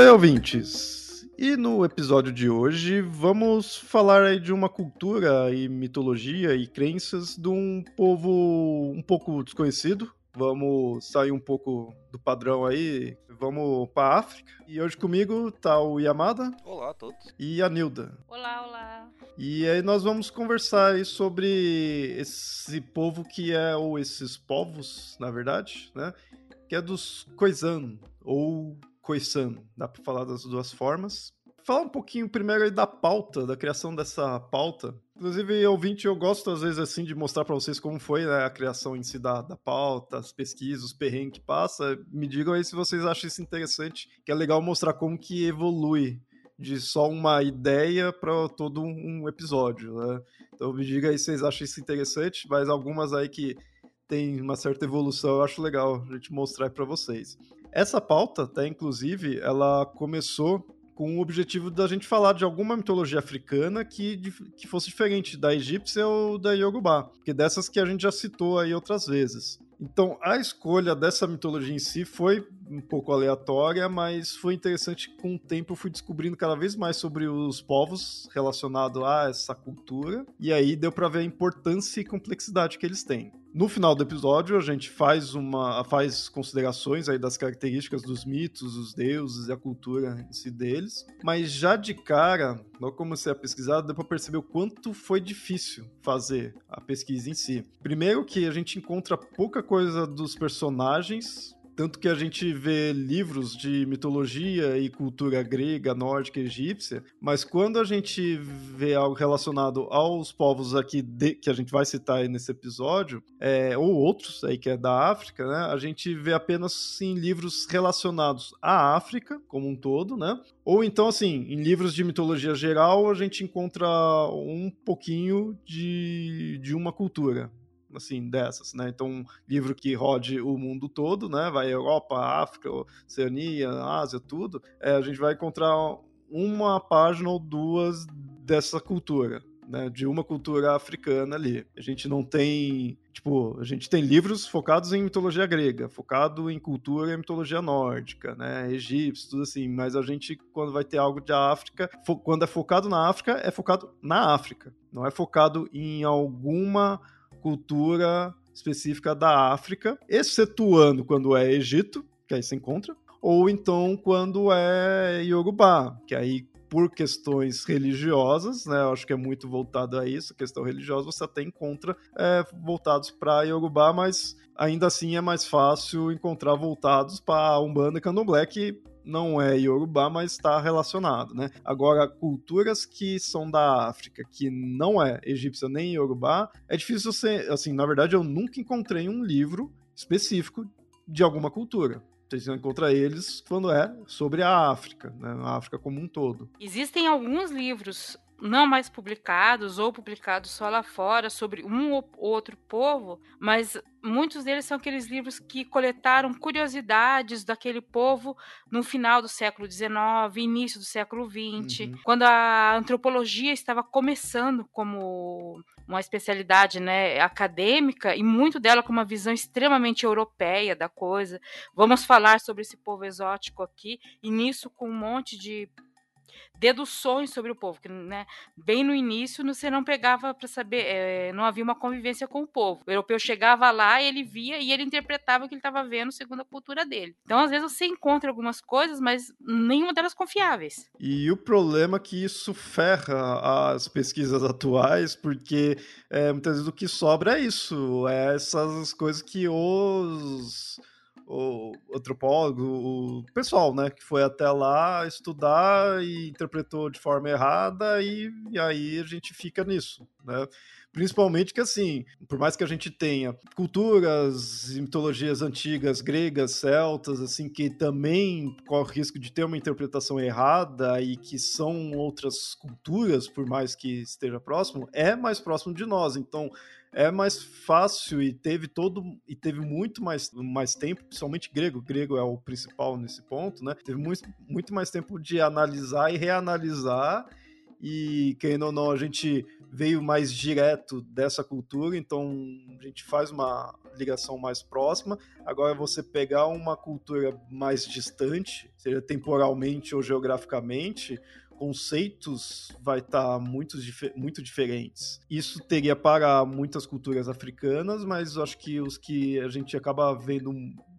bem, ouvintes. E no episódio de hoje vamos falar aí de uma cultura e mitologia e crenças de um povo um pouco desconhecido. Vamos sair um pouco do padrão aí, vamos para África. E hoje comigo tá o Yamada. Olá a todos. E a Nilda. Olá, olá. E aí nós vamos conversar aí sobre esse povo que é, ou esses povos, na verdade, né? Que é dos Khoisan, ou Khoisan, dá para falar das duas formas. Falar um pouquinho primeiro aí da pauta, da criação dessa pauta. Inclusive, ouvinte, eu gosto às vezes assim de mostrar para vocês como foi né, a criação em si da, da pauta, as pesquisas, os perrengues que passa. Me digam aí se vocês acham isso interessante, que é legal mostrar como que evolui de só uma ideia para todo um episódio, né? Então me diga aí se vocês acham isso interessante, mas algumas aí que tem uma certa evolução, eu acho legal a gente mostrar para vocês. Essa pauta, até inclusive, ela começou com o objetivo da gente falar de alguma mitologia africana que, que fosse diferente da egípcia ou da Yorubá, porque dessas que a gente já citou aí outras vezes. Então, a escolha dessa mitologia em si foi um pouco aleatória, mas foi interessante com o tempo eu fui descobrindo cada vez mais sobre os povos relacionados a essa cultura, e aí deu para ver a importância e complexidade que eles têm. No final do episódio, a gente faz uma faz considerações aí das características dos mitos, os deuses e a cultura em si deles, mas já de cara, logo comecei a pesquisar, deu para perceber o quanto foi difícil fazer a pesquisa em si. Primeiro que a gente encontra pouca coisa dos personagens, tanto que a gente vê livros de mitologia e cultura grega, nórdica egípcia, mas quando a gente vê algo relacionado aos povos aqui de, que a gente vai citar aí nesse episódio, é, ou outros aí que é da África, né, a gente vê apenas sim livros relacionados à África como um todo, né? Ou então, assim, em livros de mitologia geral, a gente encontra um pouquinho de, de uma cultura assim, dessas, né? Então, um livro que rode o mundo todo, né? Vai Europa, África, Oceania, Ásia, tudo. É, a gente vai encontrar uma página ou duas dessa cultura. Né, de uma cultura africana ali. A gente não tem, tipo, a gente tem livros focados em mitologia grega, focado em cultura e mitologia nórdica, né, egípcio, tudo assim, mas a gente, quando vai ter algo de África, quando é focado na África, é focado na África, não é focado em alguma cultura específica da África, excetuando quando é Egito, que aí se encontra, ou então quando é Yorubá, que aí por questões religiosas, né? Eu acho que é muito voltado a isso, questão religiosa, você até encontra é, voltados para Yorubá, mas ainda assim é mais fácil encontrar voltados para Umbanda e Candomblé, que não é Yorubá, mas está relacionado, né? Agora, culturas que são da África, que não é egípcia nem Yorubá, é difícil você, assim, na verdade eu nunca encontrei um livro específico de alguma cultura. Você encontra eles quando é sobre a África, né? a África como um todo. Existem alguns livros não mais publicados ou publicados só lá fora sobre um ou outro povo, mas muitos deles são aqueles livros que coletaram curiosidades daquele povo no final do século XIX, início do século XX, uhum. quando a antropologia estava começando como uma especialidade né, acadêmica e muito dela com uma visão extremamente europeia da coisa. Vamos falar sobre esse povo exótico aqui, e nisso com um monte de deduções sobre o povo, que né, bem no início você não pegava para saber, é, não havia uma convivência com o povo. O europeu chegava lá, ele via e ele interpretava o que ele estava vendo segundo a cultura dele. Então, às vezes você encontra algumas coisas, mas nenhuma delas confiáveis. E o problema é que isso ferra as pesquisas atuais, porque é, muitas vezes o que sobra é isso, é essas coisas que os o antropólogo, o pessoal, né, que foi até lá estudar e interpretou de forma errada e, e aí a gente fica nisso, né? Principalmente que, assim, por mais que a gente tenha culturas e mitologias antigas, gregas, celtas, assim, que também corre risco de ter uma interpretação errada e que são outras culturas, por mais que esteja próximo, é mais próximo de nós. Então, é mais fácil e teve todo e teve muito mais, mais tempo, principalmente grego, grego é o principal nesse ponto, né? Teve muito, muito mais tempo de analisar e reanalisar e querendo ou não, a gente veio mais direto dessa cultura, então a gente faz uma ligação mais próxima. Agora, você pegar uma cultura mais distante, seja temporalmente ou geograficamente, conceitos vai estar tá muito, muito diferentes. Isso teria para muitas culturas africanas, mas acho que os que a gente acaba vendo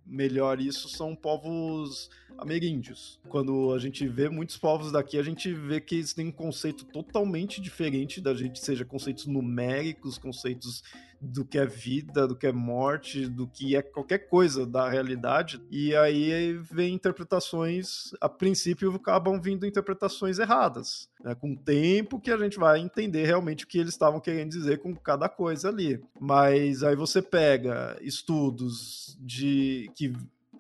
melhor isso são povos ameríndios. Quando a gente vê muitos povos daqui, a gente vê que eles têm um conceito totalmente diferente da gente, seja conceitos numéricos, conceitos do que é vida, do que é morte, do que é qualquer coisa da realidade. E aí vem interpretações, a princípio acabam vindo interpretações erradas. Né? Com o tempo que a gente vai entender realmente o que eles estavam querendo dizer com cada coisa ali. Mas aí você pega estudos de que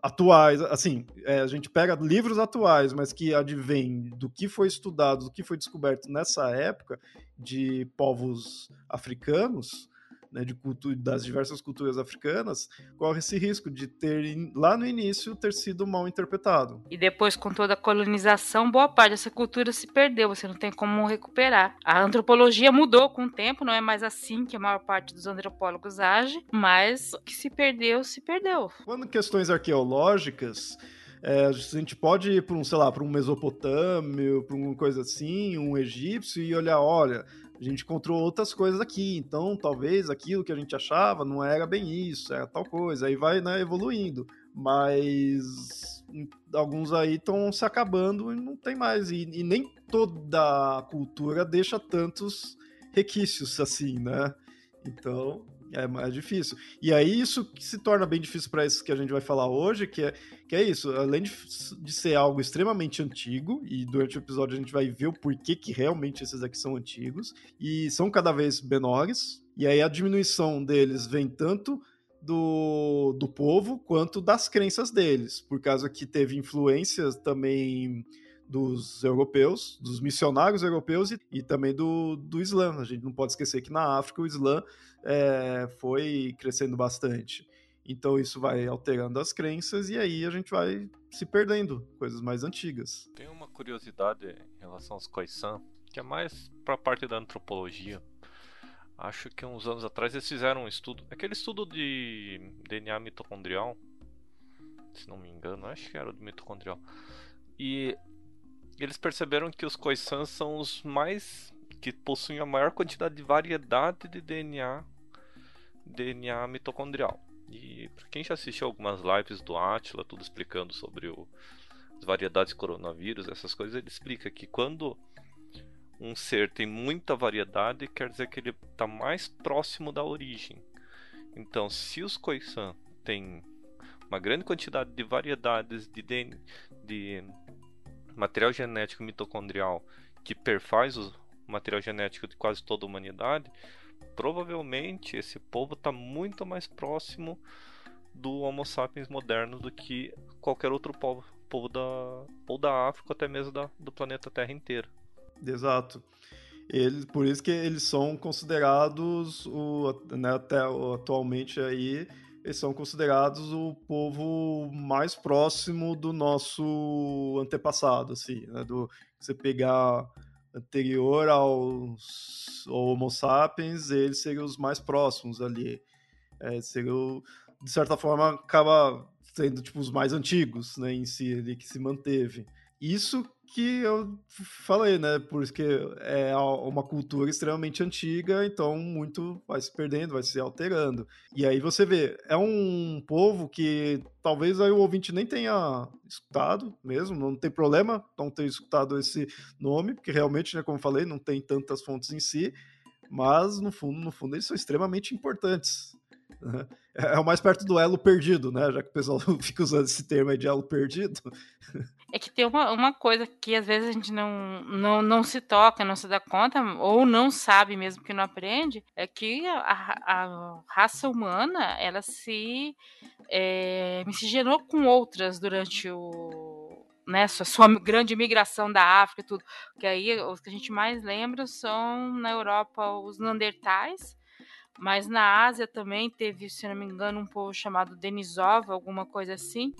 atuais, assim, é, a gente pega livros atuais, mas que advêm do que foi estudado, do que foi descoberto nessa época de povos africanos, né, de cultura, das diversas culturas africanas, corre esse risco de ter, lá no início, ter sido mal interpretado. E depois, com toda a colonização, boa parte dessa cultura se perdeu, você não tem como recuperar. A antropologia mudou com o tempo, não é mais assim que a maior parte dos antropólogos age, mas o que se perdeu, se perdeu. Quando questões arqueológicas, é, a gente pode ir para um, sei lá, para um Mesopotâmio, para uma coisa assim, um egípcio e olhar, olha, a gente encontrou outras coisas aqui, então talvez aquilo que a gente achava não era bem isso, era tal coisa, aí vai né, evoluindo, mas alguns aí estão se acabando e não tem mais, e, e nem toda cultura deixa tantos requisitos assim, né? Então, é mais difícil. E aí isso que se torna bem difícil para isso que a gente vai falar hoje, que é, que é isso, além de, de, ser algo extremamente antigo, e durante o episódio a gente vai ver o porquê que realmente esses aqui são antigos, e são cada vez menores, e aí a diminuição deles vem tanto do, do povo quanto das crenças deles, por causa que teve influências também dos europeus, dos missionários europeus e, e, também do, do Islã. A gente não pode esquecer que na África o Islã é, foi crescendo bastante. Então isso vai alterando as crenças e aí a gente vai se perdendo coisas mais antigas. Tem uma curiosidade em relação aos Khoisan, que é mais para a parte da antropologia. Acho que uns anos atrás eles fizeram um estudo, aquele estudo de DNA mitocondrial, se não me engano, acho que era o de mitocondrial. E eles perceberam que os Khoisan são os mais que possuem a maior quantidade de variedade de DNA DNA mitocondrial. E para quem já assistiu algumas lives do Atila, tudo explicando sobre o, as variedades de coronavírus, essas coisas, ele explica que quando um ser tem muita variedade, quer dizer que ele está mais próximo da origem. Então, se os Khoisan têm uma grande quantidade de variedades de, DNA, de material genético mitocondrial que perfaz o material genético de quase toda a humanidade, provavelmente esse povo está muito mais próximo do Homo sapiens moderno do que qualquer outro povo, povo da, ou da África, até mesmo da, do planeta Terra inteiro. Exato. Eles, por isso que eles são considerados, o, né, até atualmente aí, eles são considerados o povo mais próximo do nosso antepassado, assim, né, do você pegar anterior aos Homo sapiens, eles seriam os mais próximos ali. É, seriam, de certa forma, acaba sendo tipo, os mais antigos né, em si, ali, que se manteve. Isso que eu falei, né? Porque é uma cultura extremamente antiga, então muito vai se perdendo, vai se alterando. E aí você vê, é um povo que talvez aí o ouvinte nem tenha escutado mesmo, não tem problema não ter escutado esse nome, porque realmente, né, como eu falei, não tem tantas fontes em si, mas no fundo, no fundo eles são extremamente importantes. Né? É o mais perto do elo perdido, né? Já que o pessoal fica usando esse termo de elo perdido. É que tem uma, uma coisa que às vezes a gente não, não, não se toca, não se dá conta, ou não sabe mesmo que não aprende, é que a, a raça humana, ela se é, miscigenou com outras durante o, né, sua, sua, grande migração da África e tudo. Que aí os que a gente mais lembra são na Europa os Neandertais, mas na Ásia também teve, se não me engano, um povo chamado Denisova, alguma coisa assim.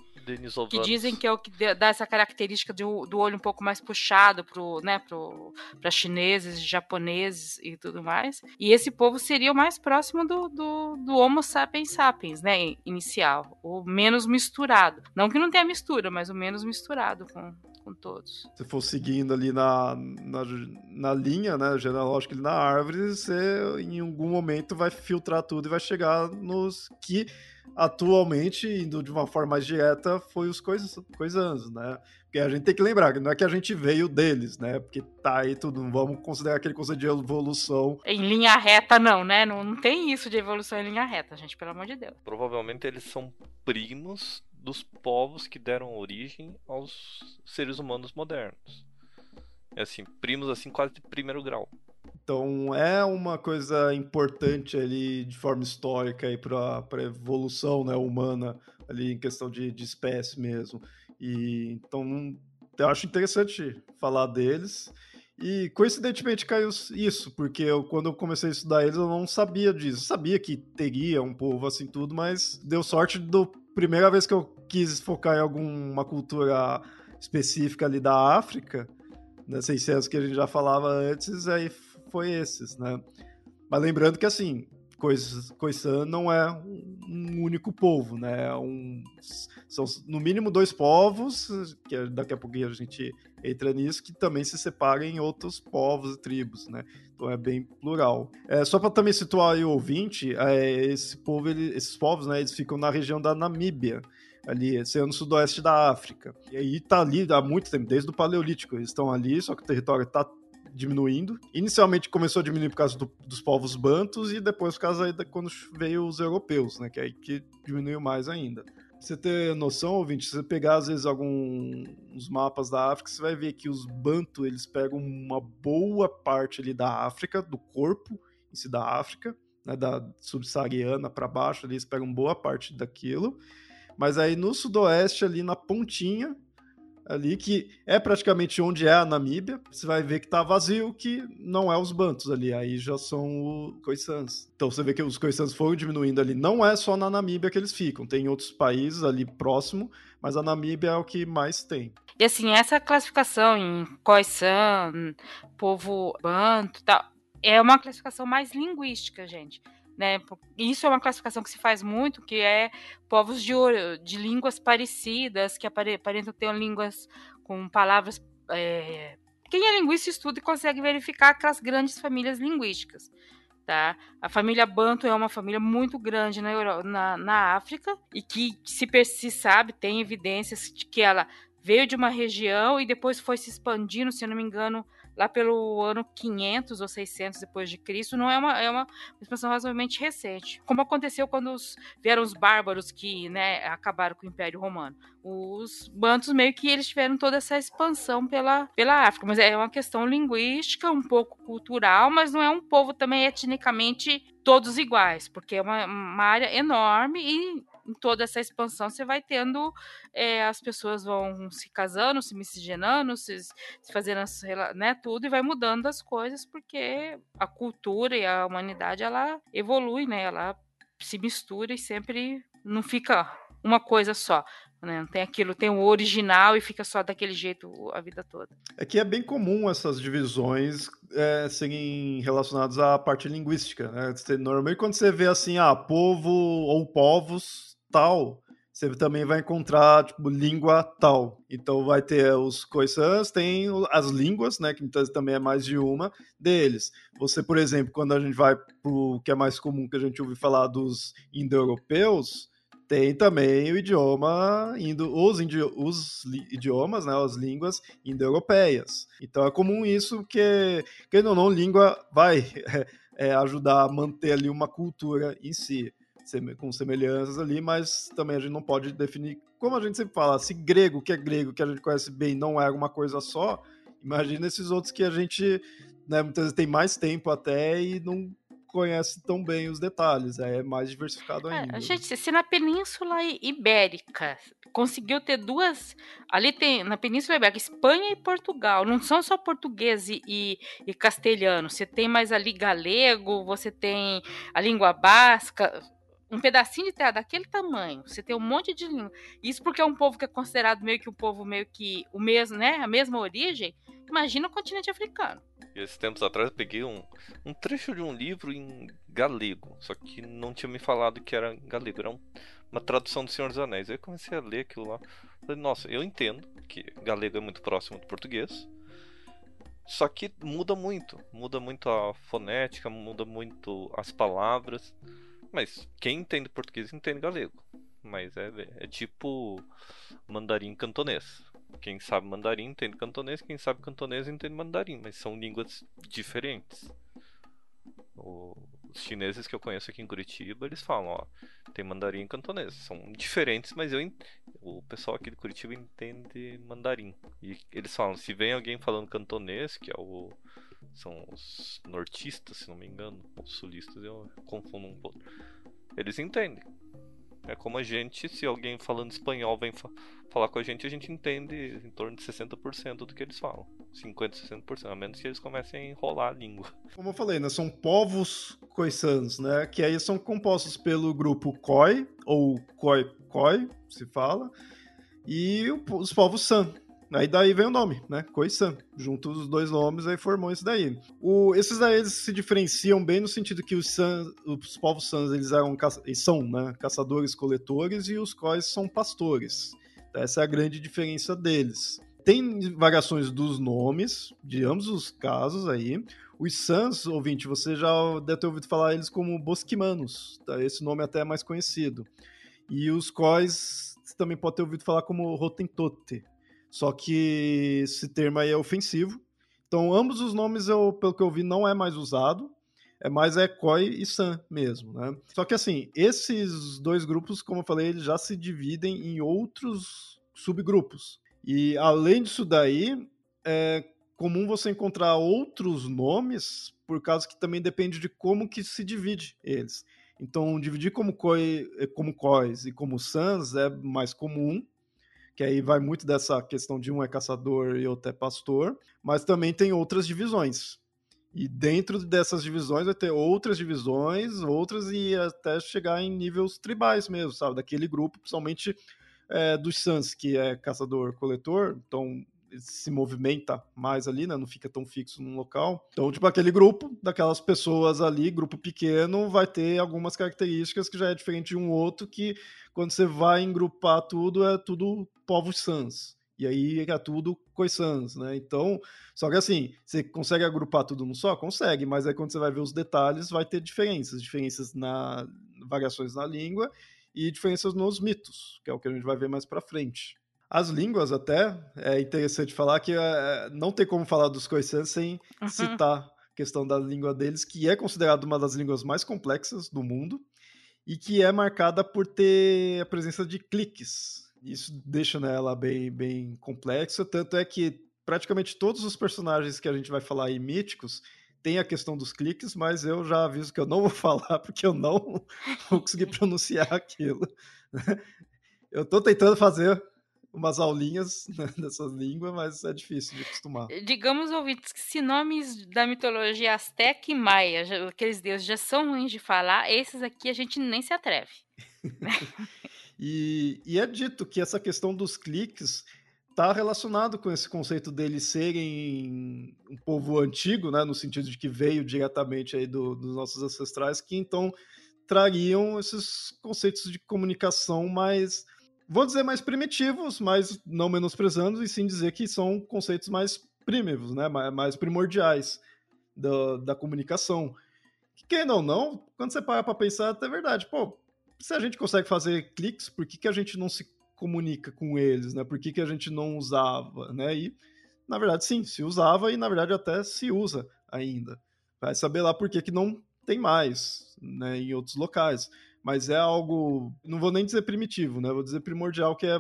Que dizem que é o que dá essa característica do, do olho um pouco mais puxado para né, pro, chineses, japoneses e tudo mais. E esse povo seria o mais próximo do, do, do Homo sapiens sapiens, né? Inicial. O menos misturado. Não que não tenha mistura, mas o menos misturado com, com todos. Se for seguindo ali na, na, na linha, né, genealógica ali na árvore, você em algum momento vai filtrar tudo e vai chegar nos que atualmente, indo de uma forma mais direta, foi os coisas, coisas né? Porque a gente tem que lembrar que não é que a gente veio deles, né? Porque tá aí tudo, não vamos considerar aquele conceito de evolução. Em linha reta, não, né? Não, não tem isso de evolução em linha reta, gente, pelo amor de Deus. Provavelmente eles são primos dos povos que deram origem aos seres humanos modernos. É assim, primos assim quase de primeiro grau. Então é uma coisa importante ali de forma histórica para a evolução né, humana ali em questão de, de espécie mesmo. E então eu acho interessante falar deles. E coincidentemente caiu isso, porque eu, quando eu comecei a estudar eles, eu não sabia disso. Eu sabia que teria um povo assim tudo, mas deu sorte do primeira vez que eu quis focar em alguma cultura específica ali da África, né, 600 que a gente já falava antes, aí foi esses, né? Mas lembrando que, assim, Khoisan não é um único povo, né? É um, são no mínimo dois povos, que é, daqui a pouquinho a gente entra nisso, que também se separam em outros povos e tribos, né? Então é bem plural. É, só para também situar o ouvinte, é, esse povo, ele, esses povos, né, eles ficam na região da Namíbia, ali, sendo no sudoeste da África. E aí tá ali há muito tempo, desde o Paleolítico. Eles estão ali, só que o território tá diminuindo. Inicialmente começou a diminuir por causa do, dos povos bantos e depois por causa aí da, quando veio os europeus, né? Que é aí que diminuiu mais ainda. Você ter noção, ouvinte, se você pegar às vezes alguns mapas da África, você vai ver que os bantu eles pegam uma boa parte ali da África, do corpo em si da África, né, da subsaariana para baixo, ali, eles pegam boa parte daquilo. Mas aí no sudoeste, ali na pontinha, ali, que é praticamente onde é a Namíbia, você vai ver que tá vazio, que não é os Bantos ali, aí já são os Khoisans. Então você vê que os Khoisans foram diminuindo ali, não é só na Namíbia que eles ficam, tem outros países ali próximo, mas a Namíbia é o que mais tem. E assim, essa classificação em Khoisan, povo Banto tal, é uma classificação mais linguística, gente. Né? Isso é uma classificação que se faz muito, que é povos de, de línguas parecidas, que aparentam ter línguas com palavras. É... Quem é linguista estuda e consegue verificar aquelas grandes famílias linguísticas. Tá? A família Banto é uma família muito grande na, na, na África e que se, se sabe, tem evidências de que ela veio de uma região e depois foi se expandindo, se eu não me engano, lá pelo ano 500 ou 600 depois de Cristo, não é uma, é uma expansão razoavelmente recente. Como aconteceu quando os, vieram os bárbaros que né, acabaram com o Império Romano. Os bantos meio que eles tiveram toda essa expansão pela, pela África, mas é uma questão linguística, um pouco cultural, mas não é um povo também etnicamente todos iguais, porque é uma, uma área enorme e em toda essa expansão você vai tendo é, as pessoas vão se casando, se miscigenando, se, se fazendo né, tudo e vai mudando as coisas porque a cultura e a humanidade ela evolui, né? Ela se mistura e sempre não fica uma coisa só. Né? Não tem aquilo, tem o original e fica só daquele jeito a vida toda. É que é bem comum essas divisões é, serem relacionadas à parte linguística. Né? Normalmente quando você vê assim, ah, povo ou povos tal, você também vai encontrar tipo língua tal. Então vai ter os coisans, tem as línguas, né, que também é mais de uma deles. Você, por exemplo, quando a gente vai pro que é mais comum que a gente ouve falar dos indo-europeus, tem também o idioma indo os, os idiomas, né, as línguas indo-europeias. Então é comum isso que, querendo ou não, língua vai é, ajudar a manter ali uma cultura em si. Com semelhanças ali, mas também a gente não pode definir, como a gente sempre fala, se grego, que é grego, que a gente conhece bem, não é uma coisa só, imagina esses outros que a gente né, muitas vezes tem mais tempo até e não conhece tão bem os detalhes, é mais diversificado é, ainda. É, gente, se na Península Ibérica conseguiu ter duas. Ali tem, na Península Ibérica, Espanha e Portugal. Não são só português e, e, e castelhano. Você tem mais ali galego, você tem a língua basca um pedacinho de terra daquele tamanho, você tem um monte de língua. Isso porque é um povo que é considerado meio que um povo meio que o mesmo, né? A mesma origem. Imagina o continente africano. E esses tempos atrás eu peguei um, um trecho de um livro em galego, só que não tinha me falado que era galego, era um, uma tradução do Senhor dos Anéis. Aí eu comecei a ler aquilo lá. Falei, nossa, eu entendo que galego é muito próximo do português. Só que muda muito, muda muito a fonética, muda muito as palavras. Mas quem entende português entende galego. Mas é, é tipo mandarim cantonês. Quem sabe mandarim entende cantonês, quem sabe cantonês entende mandarim, mas são línguas diferentes. Os chineses que eu conheço aqui em Curitiba, eles falam, ó, tem mandarim e cantonês. São diferentes, mas eu o pessoal aqui de Curitiba entende mandarim. E eles falam, se vem alguém falando cantonês, que é o são os nortistas, se não me engano, os sulistas, eu confundo um pouco. Eles entendem. É como a gente, se alguém falando espanhol vem fa falar com a gente, a gente entende em torno de 60% do que eles falam. 50, 60%, a menos que eles comecem a enrolar a língua. Como eu falei, né, são povos coisans, né, que aí são compostos pelo grupo Khoi, ou Khoi Khoi, se fala, e os povos San, Aí daí vem o nome, né? Khoisan. Junto os dois nomes, aí formou isso daí. O, esses daí eles se diferenciam bem no sentido que os, San, os povos Sans eles, eram, eles são né, caçadores-coletores e os Khois são pastores. Essa é a grande diferença deles. Tem variações dos nomes, de ambos os casos aí. Os Sans, ouvinte, você já deve ter ouvido falar eles como Bosquimanos. Tá? Esse nome até é mais conhecido. E os Khois, você também pode ter ouvido falar como Rotentote. Só que esse termo aí é ofensivo. Então, ambos os nomes, eu, pelo que eu vi, não é mais usado. É mais é Koi e San mesmo, né? Só que assim, esses dois grupos, como eu falei, eles já se dividem em outros subgrupos. E além disso daí, é comum você encontrar outros nomes, por causa que também depende de como que se divide eles. Então, dividir como Koi, como Kois e como Sans é mais comum, que aí vai muito dessa questão de um é caçador e outro é pastor, mas também tem outras divisões. E dentro dessas divisões vai ter outras divisões, outras e até chegar em níveis tribais mesmo, sabe? Daquele grupo, principalmente é, dos Sans, que é caçador-coletor, então se movimenta mais ali, né? Não fica tão fixo num local. Então, tipo, aquele grupo, daquelas pessoas ali, grupo pequeno, vai ter algumas características que já é diferente de um outro, que quando você vai engrupar tudo, é tudo povos sans. E aí é tudo coisans, né? Então, só que assim, você consegue agrupar tudo num só? Consegue, mas aí quando você vai ver os detalhes, vai ter diferenças. Diferenças na variações na língua e diferenças nos mitos, que é o que a gente vai ver mais para frente. As línguas, até, é interessante falar que é, não tem como falar dos coisans sem uhum. citar a questão da língua deles, que é considerada uma das línguas mais complexas do mundo e que é marcada por ter a presença de cliques. Isso deixa né, ela bem, bem complexa, tanto é que praticamente todos os personagens que a gente vai falar aí míticos tem a questão dos cliques, mas eu já aviso que eu não vou falar porque eu não vou conseguir pronunciar aquilo. Eu estou tentando fazer umas aulinhas né, dessas línguas, mas é difícil de acostumar. Eh, digamos, ouvintes, que se nomes da mitologia azteca e maia, já, aqueles deuses já são ruins de falar, esses aqui a gente nem se atreve. e, e é dito que essa questão dos cliques está relacionado com esse conceito deles serem um povo antigo, né, no sentido de que veio diretamente aí do, dos nossos ancestrais, que então trariam esses conceitos de comunicação mais vou dizer mais primitivos, mas não menosprezando, e sim dizer que são conceitos mais primitivos, né? mais primordiais da, da comunicação. Que, quem ou não, quando você para para pensar, é verdade. Pô, se a gente consegue fazer cliques, por que, que a gente não se comunica com eles, né? Por que, que a gente não usava, né? E, na verdade, sim, se usava e, na verdade, até se usa ainda. Vai saber lá por que, que não tem mais, né? Em outros locais. Mas é algo, não vou nem dizer primitivo, né? Vou dizer primordial, que é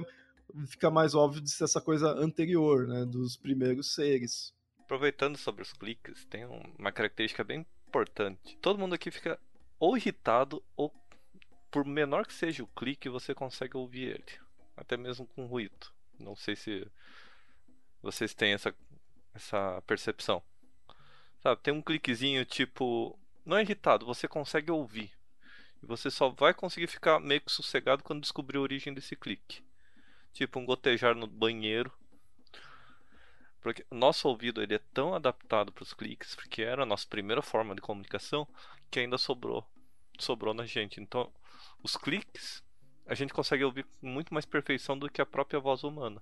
fica mais óbvio de ser essa coisa anterior, né, dos primeiros seres. Aproveitando sobre os cliques, tem uma característica bem importante. Todo mundo aqui fica ou irritado ou por menor que seja o clique, você consegue ouvir ele, até mesmo com ruído. Não sei se vocês têm essa essa percepção. Sabe, tem um cliquezinho tipo, não é irritado, você consegue ouvir. E você só vai conseguir ficar meio que sossegado quando descobrir a origem desse clique. Tipo um gotejar no banheiro. Porque nosso ouvido ele é tão adaptado para os cliques, porque era a nossa primeira forma de comunicação, que ainda sobrou, sobrou na gente. Então, os cliques a gente consegue ouvir com muito mais perfeição do que a própria voz humana.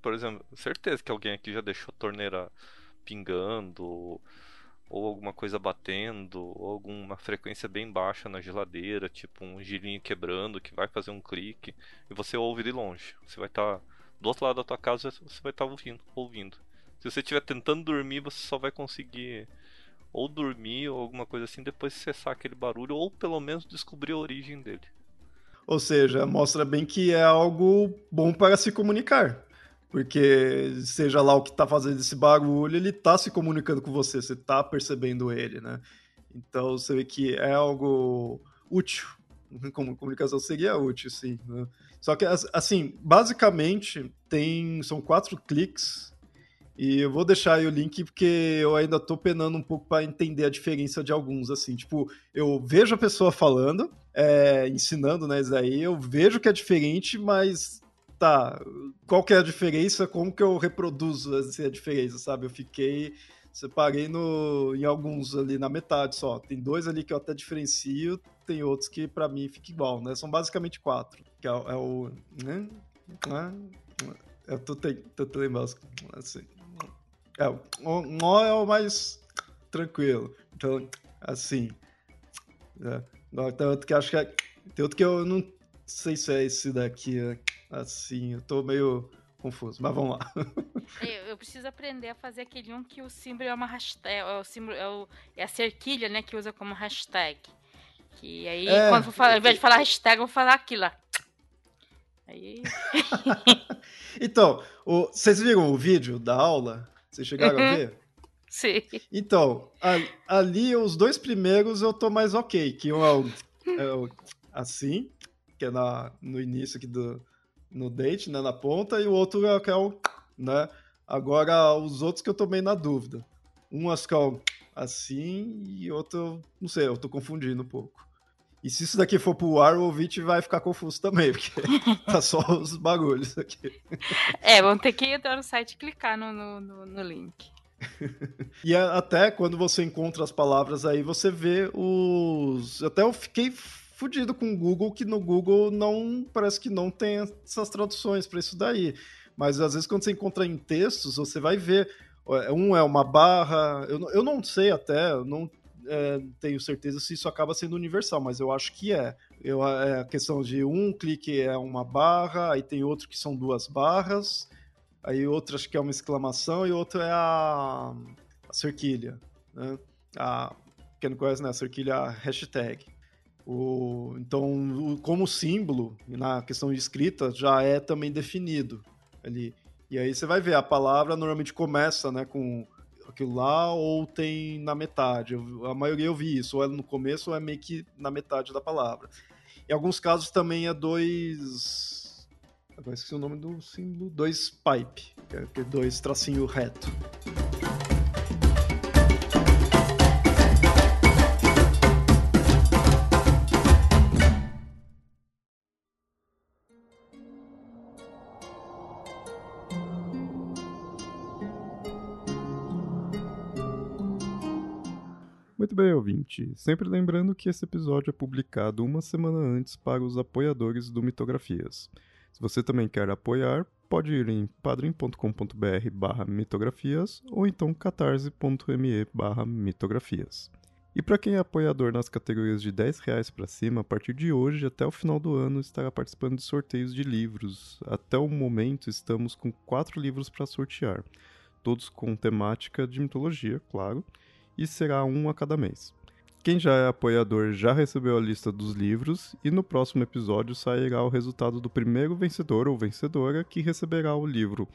Por exemplo, certeza que alguém aqui já deixou a torneira pingando, ou alguma coisa batendo, ou alguma frequência bem baixa na geladeira, tipo um girinho quebrando que vai fazer um clique, e você ouve de longe. Você vai estar tá, do outro lado da tua casa, você vai estar tá ouvindo, ouvindo. Se você estiver tentando dormir, você só vai conseguir ou dormir ou alguma coisa assim depois cessar aquele barulho, ou pelo menos descobrir a origem dele. Ou seja, mostra bem que é algo bom para se comunicar. Porque seja lá o que tá fazendo esse barulho, ele tá se comunicando com você, você tá percebendo ele, né? Então você vê que é algo útil. Como comunicação seria útil, sim. Né? Só que, assim, basicamente, tem são quatro cliques. E eu vou deixar aí o link porque eu ainda tô penando um pouco para entender a diferença de alguns, assim. Tipo, eu vejo a pessoa falando, é, ensinando, né, isso aí, eu vejo que é diferente, mas tá, qual que é a diferença, como que eu reproduzo assim, a diferença, sabe? Eu fiquei, separei no, em alguns ali na metade só. Tem dois ali que eu até diferencio, tem outros que para mim fica igual, né? São basicamente quatro, que é, é o... Né? Eu tô tentando lembrar assim. É, o nó é o mais tranquilo. Então, assim. É. Tem outro que acho que é, Tem outro que eu não sei se é esse daqui. É assim, eu tô meio confuso, mas vamos lá. Eu, eu, preciso aprender a fazer aquele um que o símbolo é uma hashtag, é, o símbolo, é, o, é a cerquilha, né, que usa como hashtag. Que aí, é, quando for falar, ao invés de falar hashtag, eu vou falar aquilo lá. Aí... então, o, vocês viram o vídeo da aula? Vocês chegaram uhum. a ver? Sim. Então, ali os dois primeiros eu tô mais ok, que um é o, é o assim, que é na, no início aqui do, no date, né, na ponta, e o outro é, que é o, né, agora os outros que eu tô meio na dúvida. Um acho que é o assim, e outro, não sei, eu tô confundindo um pouco. E se isso daqui for pro ar, o ouvinte vai ficar confuso também, porque tá só os bagulhos aqui. É, vão ter que entrar no site e clicar no, no, no, no link. e até quando você encontra as palavras aí, você vê os. Até eu fiquei fudido com o Google, que no Google não parece que não tem essas traduções para isso daí. Mas às vezes quando você encontra em textos, você vai ver. Um é uma barra. Eu, eu não sei até, eu não é, tenho certeza se isso acaba sendo universal, mas eu acho que é. Eu, é a questão de um clique é uma barra, aí tem outro que são duas barras, aí outro acho que é uma exclamação e outro é a, a cerquilha. Né? A, quem não conhece, né? A cerquilha a hashtag. O, então, o, como símbolo, na questão de escrita, já é também definido ali. E aí você vai ver, a palavra normalmente começa né, com aquilo lá ou tem na metade. Eu, a maioria eu vi isso, ou é no começo ou é meio que na metade da palavra. Em alguns casos também é dois. Agora esqueci o nome do símbolo. Dois pipe, que é dois tracinho reto. Muito bem, ouvinte. Sempre lembrando que esse episódio é publicado uma semana antes para os apoiadores do Mitografias. Se você também quer apoiar, pode ir em padrim.com.br barra mitografias ou então catarse.me barra mitografias. E para quem é apoiador nas categorias de 10 reais para cima, a partir de hoje até o final do ano estará participando de sorteios de livros. Até o momento estamos com quatro livros para sortear, todos com temática de mitologia, claro, e será um a cada mês. Quem já é apoiador já recebeu a lista dos livros e no próximo episódio sairá o resultado do primeiro vencedor ou vencedora que receberá o livro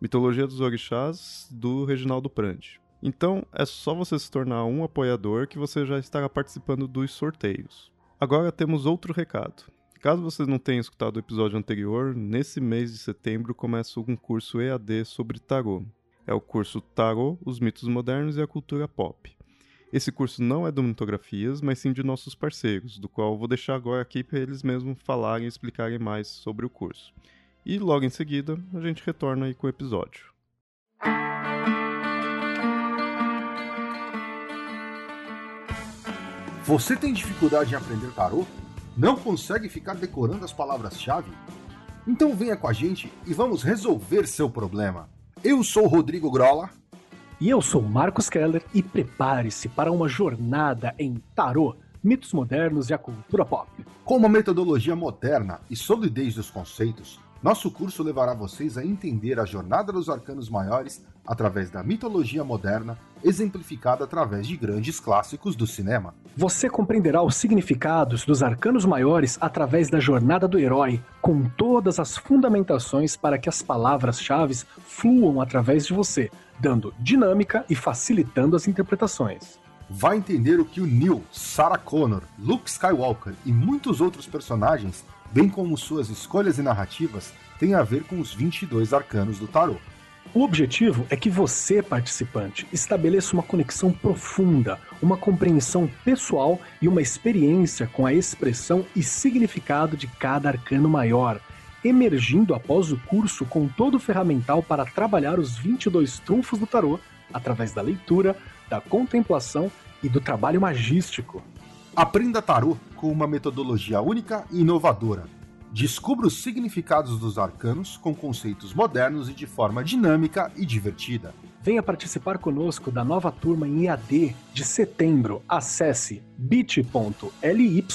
Mitologia dos Orixás do Reginaldo Prandi. Então é só você se tornar um apoiador que você já estará participando dos sorteios. Agora temos outro recado. Caso você não tenha escutado o episódio anterior, nesse mês de setembro começa um curso EAD sobre tarô. É o curso Tarô, os mitos modernos e a cultura pop. Esse curso não é do Mitografias, mas sim de nossos parceiros, do qual vou deixar agora aqui para eles mesmos falarem e explicarem mais sobre o curso. E logo em seguida, a gente retorna aí com o episódio. Você tem dificuldade em aprender tarô? Não consegue ficar decorando as palavras-chave? Então venha com a gente e vamos resolver seu problema. Eu sou Rodrigo Grola e eu sou Marcos Keller e prepare-se para uma jornada em tarô, mitos modernos e a cultura pop. Com uma metodologia moderna e solidez dos conceitos, nosso curso levará vocês a entender a jornada dos arcanos maiores através da mitologia moderna, exemplificada através de grandes clássicos do cinema. Você compreenderá os significados dos arcanos maiores através da jornada do herói, com todas as fundamentações para que as palavras-chave fluam através de você, dando dinâmica e facilitando as interpretações. Vai entender o que o Neil, Sarah Connor, Luke Skywalker e muitos outros personagens, bem como suas escolhas e narrativas, têm a ver com os 22 arcanos do tarô. O objetivo é que você, participante, estabeleça uma conexão profunda, uma compreensão pessoal e uma experiência com a expressão e significado de cada arcano maior, emergindo após o curso com todo o ferramental para trabalhar os 22 trunfos do tarô através da leitura, da contemplação e do trabalho magístico. Aprenda tarô com uma metodologia única e inovadora. Descubra os significados dos arcanos com conceitos modernos e de forma dinâmica e divertida. Venha participar conosco da nova turma em EAD de setembro. Acesse bit.ly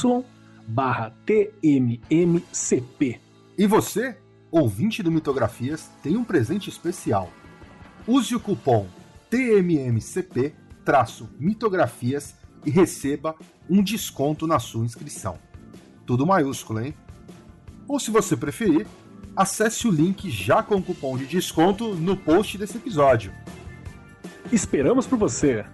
barra TMMCP. E você, ouvinte do Mitografias, tem um presente especial. Use o cupom TMMCP-mitografias e receba um desconto na sua inscrição. Tudo maiúsculo, hein? Ou se você preferir, acesse o link já com cupom de desconto no post desse episódio. Esperamos por você!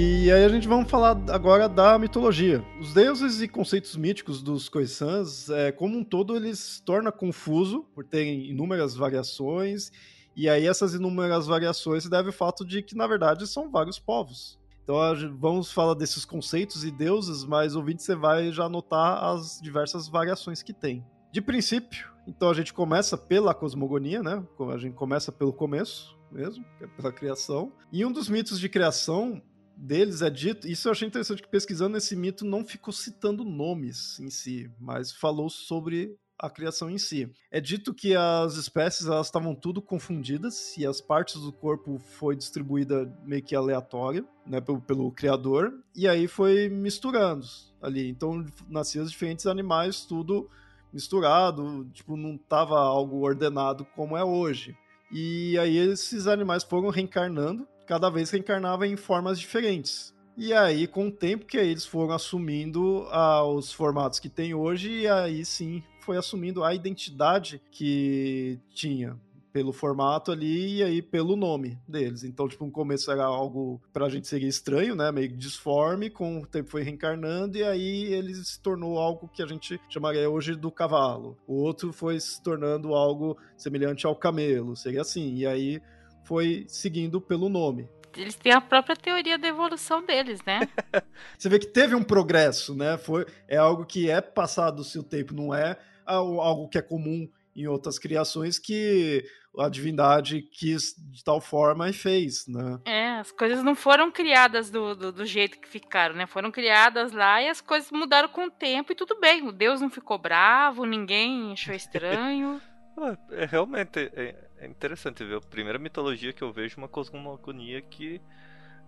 E aí a gente vamos falar agora da mitologia. Os deuses e conceitos míticos dos Khoisans, é, como um todo, eles tornam confuso por terem inúmeras variações, e aí essas inúmeras variações se devem ao fato de que, na verdade, são vários povos. Então vamos falar desses conceitos e deuses, mas ouvinte você vai já notar as diversas variações que tem. De princípio, então a gente começa pela cosmogonia, né? A gente começa pelo começo mesmo, é pela criação. E um dos mitos de criação deles é dito, isso eu achei interessante que pesquisando esse mito não ficou citando nomes em si, mas falou sobre a criação em si. É dito que as espécies elas estavam tudo confundidas e as partes do corpo foi distribuída meio que aleatória, né, pelo, pelo criador, e aí foi misturando ali. Então nasciam os diferentes animais tudo misturado, tipo não tava algo ordenado como é hoje. E aí esses animais foram reencarnando cada vez reencarnava em formas diferentes. E aí, com o tempo que eles foram assumindo ah, os formatos que tem hoje, e aí sim foi assumindo a identidade que tinha pelo formato ali e aí pelo nome deles. Então, tipo, no começo era algo pra gente seria estranho, né? Meio disforme, com o tempo foi reencarnando e aí ele se tornou algo que a gente chamaria hoje do cavalo. O outro foi se tornando algo semelhante ao camelo, seria assim. E aí foi seguindo pelo nome. Eles têm a própria teoria da evolução deles, né? Você vê que teve um progresso, né? Foi, é algo que é passado o seu tempo, não é algo que é comum em outras criações que a divindade quis de tal forma e fez, né? É, as coisas não foram criadas do, do, do, jeito que ficaram, né? Foram criadas lá e as coisas mudaram com o tempo e tudo bem. O Deus não ficou bravo, ninguém achou estranho. é, realmente, é, é interessante ver. A primeira mitologia que eu vejo é uma cosmogonia que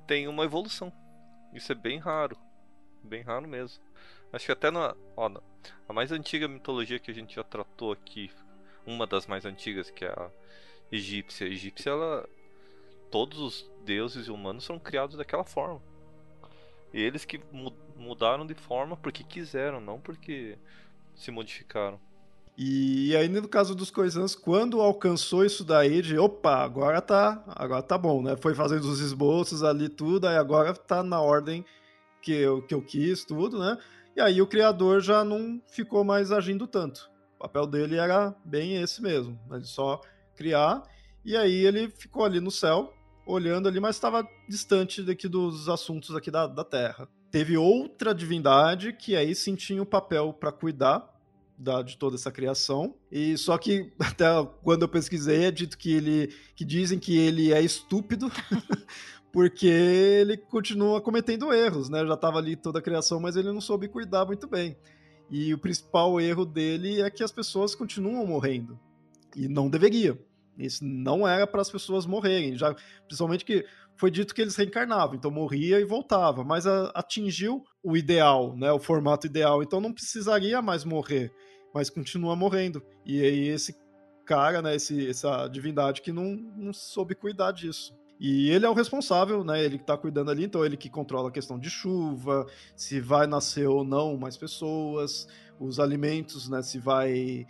tem uma evolução. Isso é bem raro. Bem raro mesmo. Acho que até na. Ó, a mais antiga mitologia que a gente já tratou aqui, uma das mais antigas, que é a egípcia. A egípcia, ela. Todos os deuses humanos são criados daquela forma. E eles que mudaram de forma porque quiseram, não porque se modificaram. E aí, no caso dos Coisãs, quando alcançou isso daí de opa, agora tá, agora tá bom, né? Foi fazendo os esboços ali, tudo, aí agora tá na ordem que eu, que eu quis, tudo, né? E aí o criador já não ficou mais agindo tanto. O papel dele era bem esse mesmo, ele só criar. E aí ele ficou ali no céu, olhando ali, mas estava distante daqui dos assuntos aqui da, da Terra. Teve outra divindade que aí sim tinha o papel para cuidar da, de toda essa criação. E só que até quando eu pesquisei é dito que ele que dizem que ele é estúpido porque ele continua cometendo erros, né? Já estava ali toda a criação, mas ele não soube cuidar muito bem. E o principal erro dele é que as pessoas continuam morrendo e não deveria. Isso não era para as pessoas morrerem, já principalmente que foi dito que eles reencarnavam, então morria e voltava, mas a, atingiu o ideal, né, o formato ideal, então não precisaria mais morrer, mas continua morrendo. E aí esse cara, né, esse, essa divindade que não, não soube cuidar disso. E ele é o responsável, né? Ele que tá cuidando ali, então ele que controla a questão de chuva, se vai nascer ou não mais pessoas, os alimentos, né? Se vai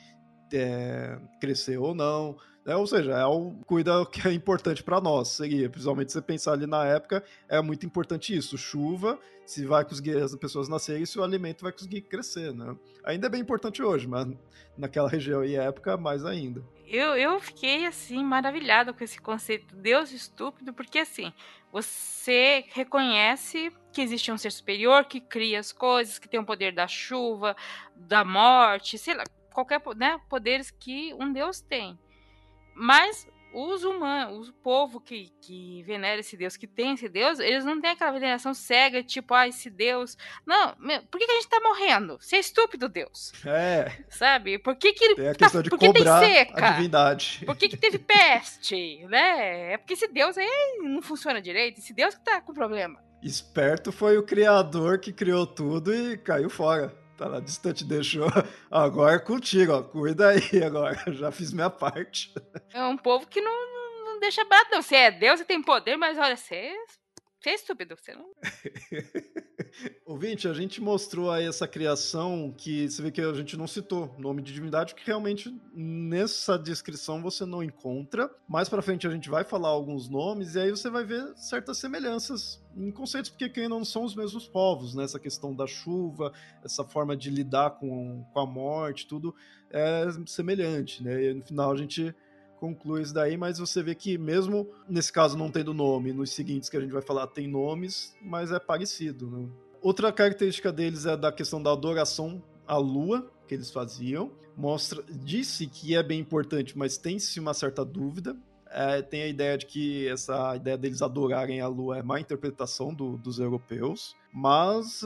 é, crescer ou não. Né? Ou seja, é o cuida que é importante para nós. Seria, principalmente você pensar ali na época, é muito importante isso. Chuva, se vai conseguir as pessoas nascerem, se o alimento vai conseguir crescer, né? Ainda é bem importante hoje, mas naquela região e época, mais ainda. Eu, eu fiquei assim maravilhada com esse conceito Deus estúpido, porque assim, você reconhece que existe um ser superior que cria as coisas, que tem o poder da chuva, da morte, sei lá, qualquer né, poderes que um Deus tem. Mas os humanos, o povo que, que venera esse Deus, que tem esse Deus, eles não têm aquela veneração cega, tipo, ah, esse Deus. Não, por que, que a gente tá morrendo? Você é estúpido, Deus. É. Sabe? Por que, que ele. Tem a questão tá, de cobrar tem seca? a divindade. Por que, que teve peste? né? É porque esse Deus aí não funciona direito. Esse Deus que tá com problema. Esperto foi o criador que criou tudo e caiu fora tá lá distante, deixou. Agora é contigo, ó. Cuida aí agora. Já fiz minha parte. É um povo que não, não deixa barato, não. Você é Deus, você tem poder, mas olha, você, você é estúpido, você não. Ouvinte, a gente mostrou aí essa criação que você vê que a gente não citou nome de divindade, que realmente nessa descrição você não encontra. Mais pra frente a gente vai falar alguns nomes e aí você vai ver certas semelhanças em conceitos, porque quem não são os mesmos povos, né? Essa questão da chuva, essa forma de lidar com, com a morte, tudo é semelhante, né? E no final a gente conclui isso daí, mas você vê que mesmo nesse caso não tendo nome, nos seguintes que a gente vai falar tem nomes, mas é parecido, né? Outra característica deles é da questão da adoração à lua que eles faziam. Mostra, disse que é bem importante, mas tem-se uma certa dúvida. É, tem a ideia de que essa ideia deles adorarem a lua é má interpretação do, dos europeus, mas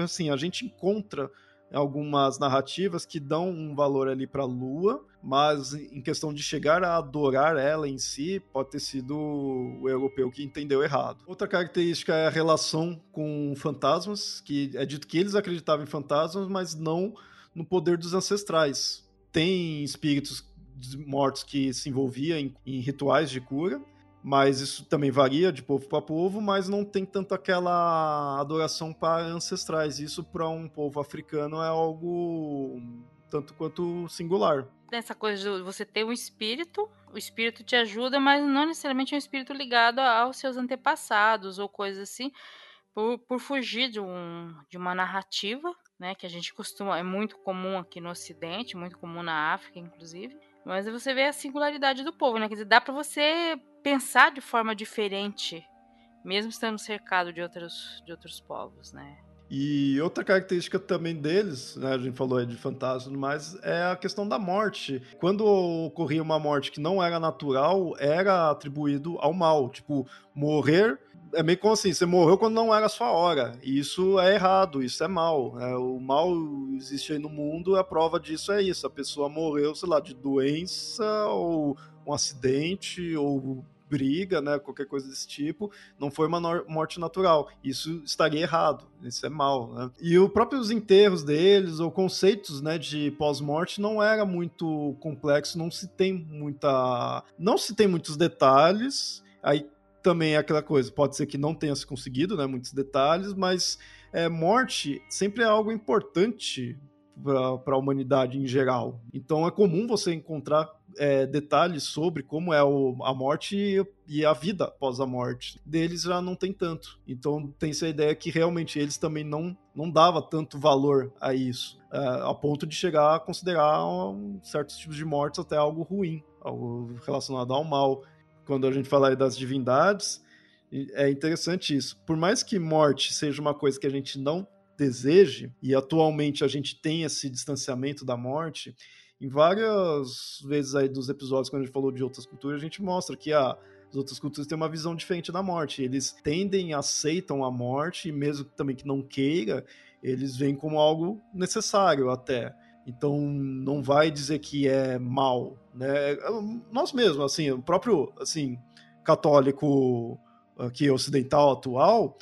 assim a gente encontra algumas narrativas que dão um valor ali para a Lua, mas em questão de chegar a adorar ela em si, pode ter sido o europeu que entendeu errado. Outra característica é a relação com fantasmas, que é dito que eles acreditavam em fantasmas, mas não no poder dos ancestrais. Tem espíritos mortos que se envolviam em, em rituais de cura, mas isso também varia de povo para povo, mas não tem tanto aquela adoração para ancestrais. Isso para um povo africano é algo tanto quanto singular. Essa coisa de você ter um espírito, o espírito te ajuda, mas não necessariamente é um espírito ligado aos seus antepassados ou coisas assim, por, por fugir de, um, de uma narrativa, né, que a gente costuma, é muito comum aqui no Ocidente, muito comum na África, inclusive. Mas você vê a singularidade do povo, né? Quer dizer, dá para você pensar de forma diferente, mesmo estando cercado de outros, de outros povos, né? E outra característica também deles, né, a gente falou aí de fantasmas, mas é a questão da morte. Quando ocorria uma morte que não era natural, era atribuído ao mal. Tipo, morrer é meio como assim, você morreu quando não era a sua hora. E isso é errado, isso é mal. É, o mal existe aí no mundo, a prova disso é isso. A pessoa morreu, sei lá, de doença, ou um acidente, ou briga, né, qualquer coisa desse tipo, não foi uma morte natural. Isso estaria errado, isso é mal, né? E os próprios enterros deles, ou conceitos, né, de pós-morte não era muito complexo, não se tem muita, não se tem muitos detalhes. Aí também é aquela coisa, pode ser que não tenha se conseguido, né, muitos detalhes, mas é, morte sempre é algo importante para a humanidade em geral. Então é comum você encontrar é, detalhes sobre como é o, a morte e, e, a vida após a morte. Deles já não tem tanto. Então tem essa ideia que realmente eles também não, não dava tanto valor a isso, é, a ponto de chegar a considerar um, certos tipos de mortes até algo ruim, algo relacionado ao mal quando a gente fala das divindades, é interessante isso. Por mais que morte seja uma coisa que a gente não deseje, e atualmente a gente tem esse distanciamento da morte, em várias vezes aí dos episódios, quando a gente falou de outras culturas, a gente mostra que ah, as outras culturas têm uma visão diferente da morte. Eles tendem, aceitam a morte, e mesmo também que não queira, eles veem como algo necessário até. Então não vai dizer que é mal, né? Nós mesmos, assim, o próprio, assim, católico aqui ocidental atual,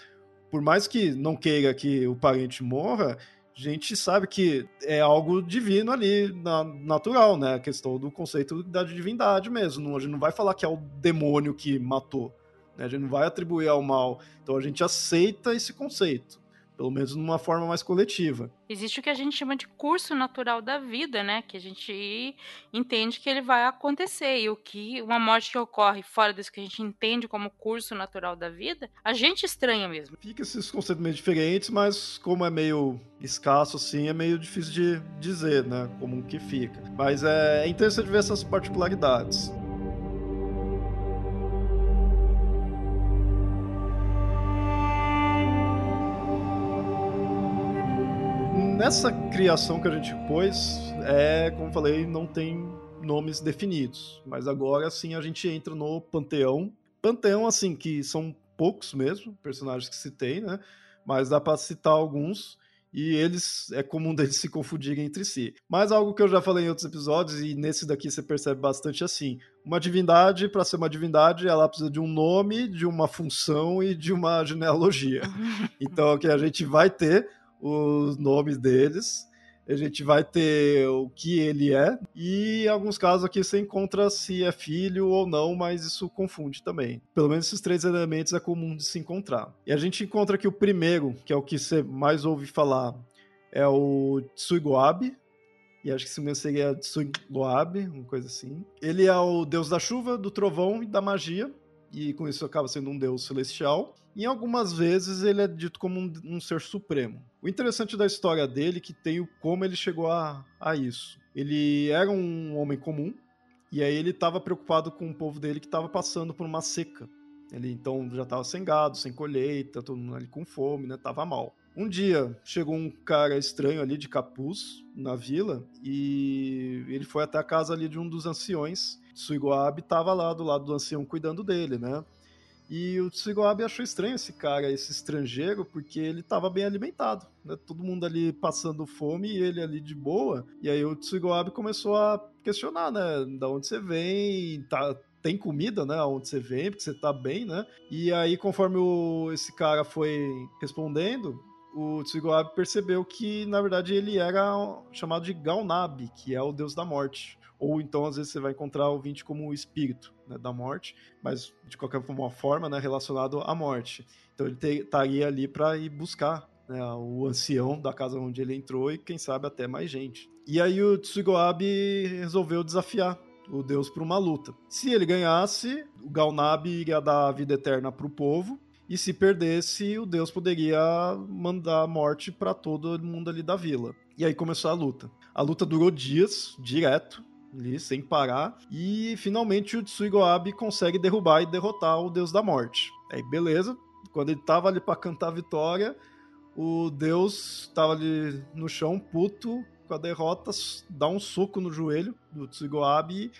por mais que não queira que o parente morra, a gente sabe que é algo divino ali, na, natural, né? A questão do conceito da divindade mesmo. A gente não vai falar que é o demônio que matou. Né? A gente não vai atribuir ao mal. Então a gente aceita esse conceito pelo menos numa forma mais coletiva. Existe o que a gente chama de curso natural da vida, né? Que a gente entende que ele vai acontecer e o que uma morte que ocorre fora disso que a gente entende como curso natural da vida, a gente estranha mesmo. Fica esses conceitos meio diferentes, mas como é meio escasso assim, é meio difícil de dizer, né? Como que fica. Mas é interessante ver essas particularidades. Nessa criação que a gente pôs, é, como falei, não tem nomes definidos. Mas agora sim a gente entra no panteão. Panteão, assim, que são poucos mesmo, personagens que se tem, né? Mas dá para citar alguns e eles é comum deles se confundirem entre si. Mas algo que eu já falei em outros episódios e nesse daqui você percebe bastante assim, uma divindade para ser uma divindade, ela precisa de um nome, de uma função e de uma genealogia. Então que a gente vai ter os nomes deles. A gente vai ter o que ele é, e em alguns casos aqui você encontra se é filho ou não, mas isso confunde também. Pelo menos esses três elementos é comum de se encontrar. E a gente encontra aqui o primeiro, que é o que você mais ouve falar, é o Tsuigoabe, e acho que esse mesmo seria Tsuigoabe, uma coisa assim. Ele é o deus da chuva, do trovão e da magia, e com isso acaba sendo um deus celestial. E algumas vezes ele é dito como um, um, ser supremo. O interessante da história dele é que tem o como ele chegou a, a isso. Ele era um homem comum, e aí ele estava preocupado com o povo dele que estava passando por uma seca. Ele então já estava sem gado, sem colheita, todo mundo ali com fome, né? Tava mal. Um dia chegou um cara estranho ali de capuz na vila e ele foi até a casa ali de um dos anciões. Suigoabe estava lá do lado do ancião cuidando dele, né? E o Tsugoabe achou estranho esse cara, esse estrangeiro, porque ele estava bem alimentado, né? Todo mundo ali passando fome e ele ali de boa. E aí o Tsugoabe começou a questionar, né? Da onde você vem, tá, tem comida, né? Onde você vem, porque você tá bem, né? E aí, conforme o, esse cara foi respondendo, o Tsugoabe percebeu que, na verdade, ele era chamado de Galnabi, que é o deus da morte ou então às vezes você vai encontrar o 20 como o espírito né, da morte, mas de qualquer forma né, relacionado à morte. Então ele estaria ali para ir buscar né, o ancião da casa onde ele entrou e quem sabe até mais gente. E aí o Tsugoabe resolveu desafiar o deus para uma luta. Se ele ganhasse, o Galnabi iria dar a vida eterna para o povo, e se perdesse, o deus poderia mandar morte para todo mundo ali da vila. E aí começou a luta. A luta durou dias, direto, ali, sem parar. E finalmente o Tsuigoabe consegue derrubar e derrotar o Deus da Morte. Aí, beleza. Quando ele tava ali para cantar a vitória, o Deus tava ali no chão, puto, com a derrota, dá um soco no joelho do Tsuigoabe,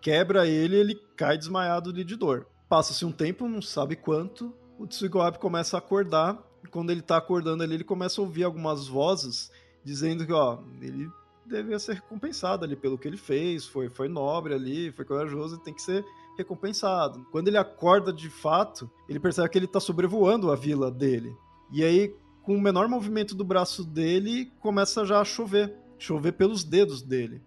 quebra ele ele cai desmaiado de dor. Passa-se um tempo, não sabe quanto, o Tsuigoabe começa a acordar, e quando ele tá acordando ali, ele começa a ouvir algumas vozes dizendo que, ó, ele devia ser recompensado ali pelo que ele fez, foi, foi nobre ali, foi corajoso e tem que ser recompensado. Quando ele acorda de fato, ele percebe que ele está sobrevoando a vila dele. E aí, com o menor movimento do braço dele, começa já a chover chover pelos dedos dele.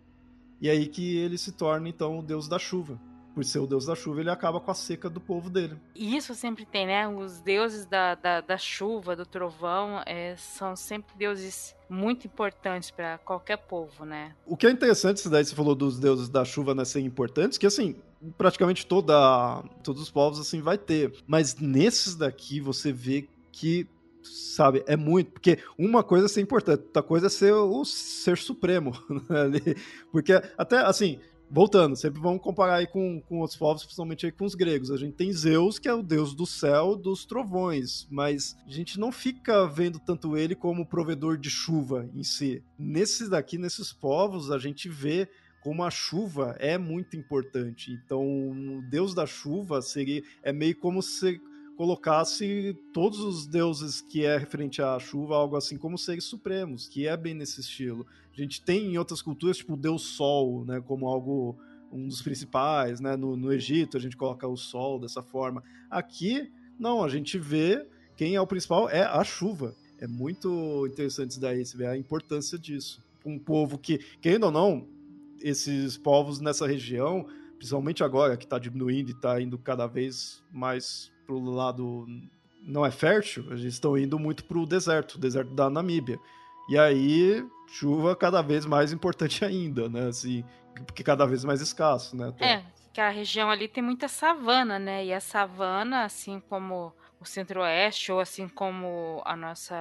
E aí que ele se torna então o deus da chuva por ser o deus da chuva, ele acaba com a seca do povo dele. E isso sempre tem, né? Os deuses da, da, da chuva, do trovão, é, são sempre deuses muito importantes para qualquer povo, né? O que é interessante, isso daí você falou dos deuses da chuva né, serem importantes, que assim, praticamente toda, todos os povos assim vai ter. Mas nesses daqui você vê que sabe? É muito. Porque uma coisa é ser importante, outra coisa é ser o ser supremo. Né, porque até, assim, voltando, sempre vamos comparar aí com, com outros povos, principalmente aí com os gregos. A gente tem Zeus, que é o deus do céu, dos trovões, mas a gente não fica vendo tanto ele como provedor de chuva em si. Nesses daqui, nesses povos, a gente vê como a chuva é muito importante. Então, o deus da chuva seria é meio como se colocasse todos os deuses que é referente à chuva, algo assim como seres supremos, que é bem nesse estilo. A gente tem em outras culturas, tipo, o deus sol, né, como algo um dos principais, né? No, no Egito a gente coloca o sol dessa forma. Aqui, não, a gente vê quem é o principal é a chuva. É muito interessante isso daí, você vê a importância disso. Um povo que, querendo ou não, esses povos nessa região, principalmente agora que está diminuindo e está indo cada vez mais pro lado não é fértil, eles estão indo muito pro deserto, o deserto da Namíbia. E aí, chuva cada vez mais importante ainda, né? Assim, porque cada vez mais escasso, né? Até. É, que a região ali tem muita savana, né? E a savana, assim como o centro-oeste, ou assim como a nossa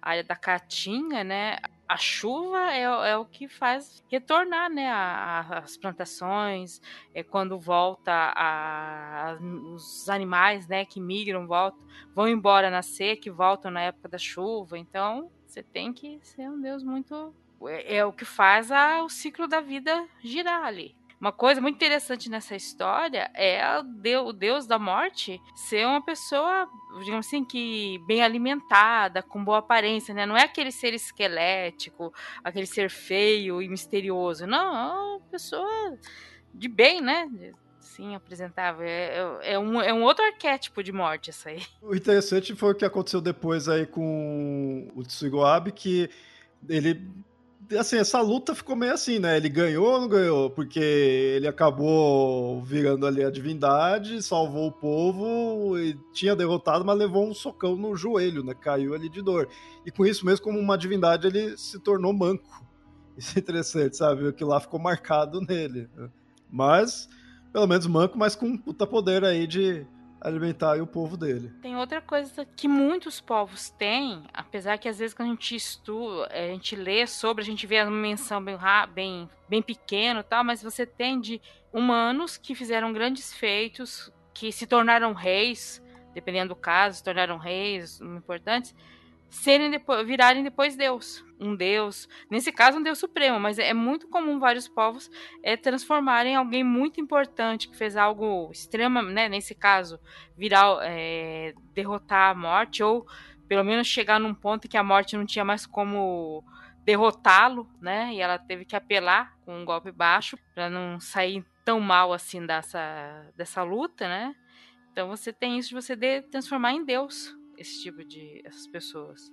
área da Caatinga, né? A chuva é, é o que faz retornar, né? A, a, as plantações, é quando volta a, os animais, né? Que migram, voltam, vão embora na seca e voltam na época da chuva. Então, você tem que ser um Deus muito. É, é o que faz a, o ciclo da vida girar ali. Uma coisa muito interessante nessa história é o Deus da morte ser uma pessoa, digamos assim, que bem alimentada, com boa aparência, né? Não é aquele ser esquelético, aquele ser feio e misterioso. Não, é uma pessoa de bem, né? Sim, apresentável. É, é, é, um, é um outro arquétipo de morte essa aí. O interessante foi o que aconteceu depois aí com o Tsugo que ele assim, essa luta ficou meio assim, né? Ele ganhou ou não ganhou? Porque ele acabou virando ali a divindade, salvou o povo, e tinha derrotado, mas levou um socão no joelho, né? Caiu ali de dor. E com isso mesmo, como uma divindade, ele se tornou manco. Isso é interessante, sabe? O que lá ficou marcado nele. Mas, pelo menos manco, mas com um puta poder aí de alimentar o povo dele. Tem outra coisa que muitos povos têm, apesar que às vezes quando a gente estuda, a gente lê sobre, a gente vê uma menção bem, bem, bem pequeno tal, mas você tem de humanos que fizeram grandes feitos, que se tornaram reis, dependendo do caso, se tornaram reis importantes, serem virarem depois Deus. Um Deus, nesse caso, um Deus supremo, mas é muito comum vários povos é, transformarem alguém muito importante que fez algo extremo, né, nesse caso, virar, é, derrotar a morte, ou pelo menos chegar num ponto que a morte não tinha mais como derrotá-lo, né? E ela teve que apelar com um golpe baixo para não sair tão mal assim dessa, dessa luta, né? Então você tem isso de você de transformar em Deus esse tipo de essas pessoas.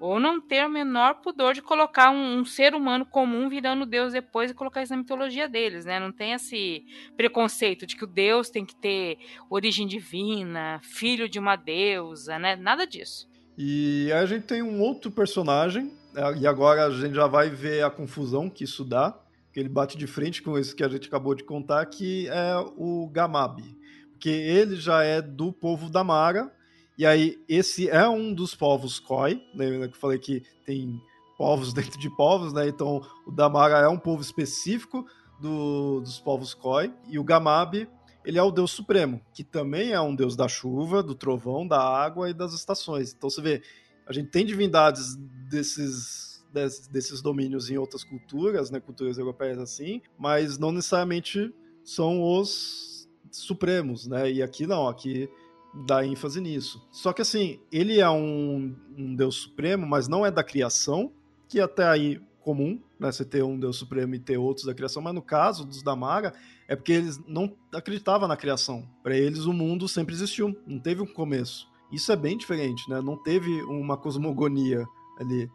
Ou não ter o menor pudor de colocar um, um, ser humano comum virando Deus depois e colocar isso na mitologia deles, né? Não tem esse preconceito de que o Deus tem que ter origem divina, filho de uma deusa, né? Nada disso. E a gente tem um outro personagem, é, e agora a gente já vai ver a confusão que isso dá, que ele bate de frente com esse que a gente acabou de contar, que é o Gamabi. Porque ele já é do povo da Mara, e aí, esse é um dos povos Khoi, lembra que eu falei que tem povos dentro de povos, né? Então, o Damara é um povo específico do, dos povos Khoi, e o Gamabi, ele é o deus supremo, que também é um deus da chuva, do trovão, da água e das estações. Então, você vê, a gente tem divindades desses, desses domínios em outras culturas, né? Culturas europeias assim, mas não necessariamente são os supremos, né? E aqui não, aqui dá ênfase nisso. Só que assim, ele é um, um deus supremo, mas não é da criação, que até aí comum, né? Você ter um Deus Supremo e ter outros da criação, mas no caso dos Damara, é porque eles não acreditavam na criação. Para eles, o mundo sempre existiu, não teve um começo. Isso é bem diferente, né? Não teve uma cosmogonia ali.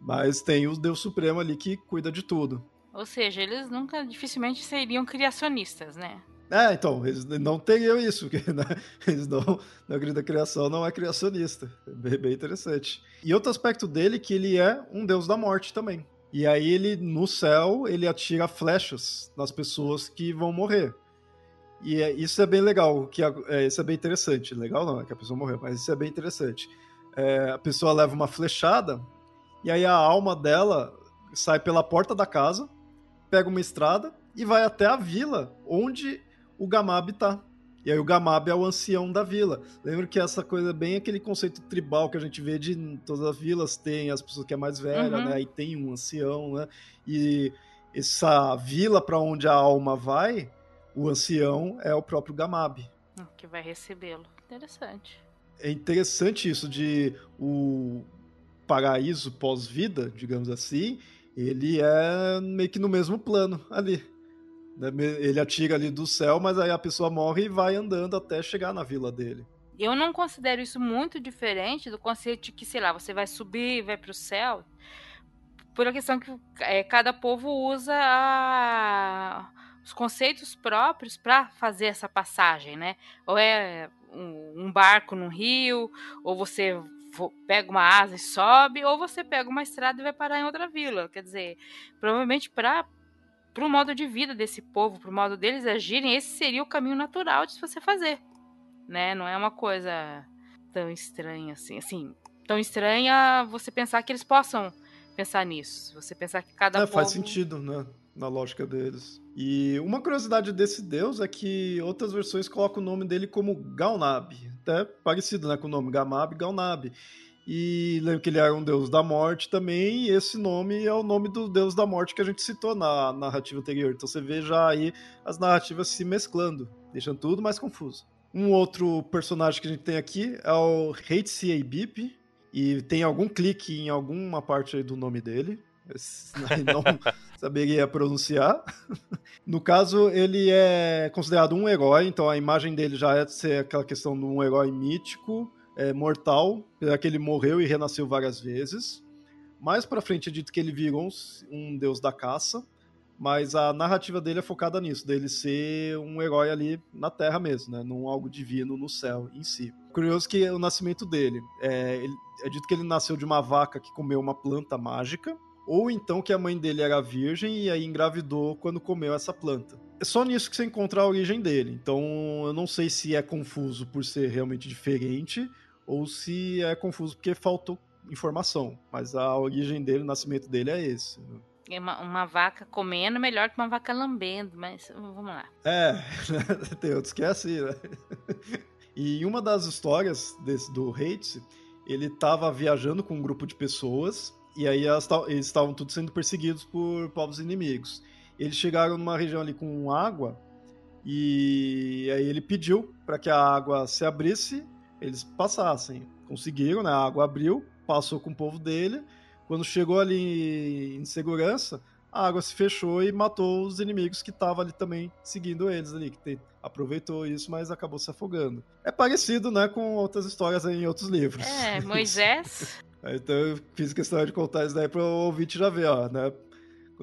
Mas tem o Deus Supremo ali que cuida de tudo. Ou seja, eles nunca, dificilmente seriam criacionistas, né? É, então, eles não teriam isso, porque né, eles não, na grande da criação não é criacionista. É bem, bem, interessante. E outro aspecto dele é que ele é um deus da morte também. E aí ele, no céu, ele atira flechas nas pessoas que vão morrer. E é, isso é bem legal, que é, isso é bem interessante. Legal não, é que a pessoa morreu, mas isso é bem interessante. É, a pessoa leva uma flechada, e aí a alma dela sai pela porta da casa, pega uma estrada e vai até a vila onde o Gamab tá. E aí o Gamab é o ancião da vila. Lembra que essa coisa é bem aquele conceito tribal que a gente vê de todas as vilas tem as pessoas que é mais velha, uhum. né? Aí tem um ancião, né? E essa vila para onde a alma vai, o ancião é o próprio Gamab. Hum, que vai recebê-lo. Interessante. É interessante isso de o paraíso pós-vida, digamos assim, ele é meio que no mesmo plano ali. Né? Ele atira ali do céu, mas aí a pessoa morre e vai andando até chegar na vila dele. Eu não considero isso muito diferente do conceito de que, sei lá, você vai subir, vai para o céu, por a questão que é, cada povo usa a, os conceitos próprios para fazer essa passagem, né? Ou é um, um barco no rio, ou você pega uma asa e sobe, ou você pega uma estrada e vai parar em outra vila. Quer dizer, provavelmente para para o modo de vida desse povo, para o modo deles agirem, esse seria o caminho natural de você fazer, né? Não é uma coisa tão estranha assim, assim, tão estranha você pensar que eles possam pensar nisso. Você pensar que cada é, povo... faz sentido, né? Na lógica deles. E uma curiosidade desse deus é que outras versões colocam o nome dele como Galnab, até parecido, né, com o nome Gamab, Galnab. E lembro que ele era um deus da morte também, e esse nome é o nome do deus da morte que a gente citou na narrativa anterior. Então você vê já aí as narrativas se mesclando, deixando tudo mais confuso. Um outro personagem que a gente tem aqui é o Hate Bip, e tem algum clique em alguma parte aí do nome dele. Não saberia pronunciar. No caso, ele é considerado um herói, então a imagem dele já é ser aquela questão de um herói mítico é, mortal, apesar que ele morreu e renasceu várias vezes. Mais pra frente é dito que ele virou um, um deus da caça, mas a narrativa dele é focada nisso, dele ser um herói ali na Terra mesmo, né? Num algo divino no céu em si. Curioso que o nascimento dele, é, ele, é dito que ele nasceu de uma vaca que comeu uma planta mágica, ou então que a mãe dele era virgem e aí engravidou quando comeu essa planta. É só nisso que você encontra a origem dele. Então eu não sei se é confuso por ser realmente diferente ou se é confuso porque faltou informação. Mas a origem dele, o nascimento dele é esse. É uma, uma, vaca comendo é melhor que uma vaca lambendo, mas vamos lá. É, tem outros que é assim, né? E uma das histórias desse, do Hates, ele estava viajando com um grupo de pessoas e aí eles estavam todos sendo perseguidos por povos inimigos. Eles chegaram numa região ali com água e aí ele pediu para que a água se abrisse eles passassem. Conseguiram, né? A água abriu, passou com o povo dele. Quando chegou ali em segurança, a água se fechou e matou os inimigos que estavam ali também seguindo eles ali, que aproveitou isso, mas acabou se afogando. É parecido, né, com outras histórias em outros livros. É, Moisés. então eu fiz questão de contar isso daí para o ouvinte já ver, ó, né,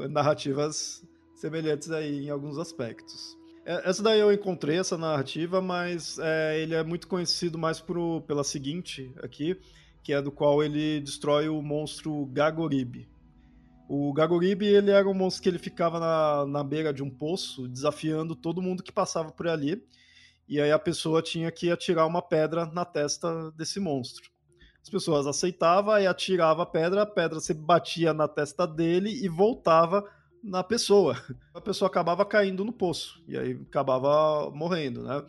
narrativas semelhantes aí em alguns aspectos. É, essa daí eu encontrei, essa narrativa, mas é, ele é muito conhecido mais por, pela seguinte aqui, que é do qual ele destrói o monstro Gagorib. O Gagorib, ele era um monstro que ele ficava na, na beira de um poço, desafiando todo mundo que passava por ali, e aí a pessoa tinha que atirar uma pedra na testa desse monstro. As pessoas aceitavam e atiravam a pedra, a pedra se batia na testa dele e voltava na pessoa. A pessoa acabava caindo no poço e aí acabava morrendo, né?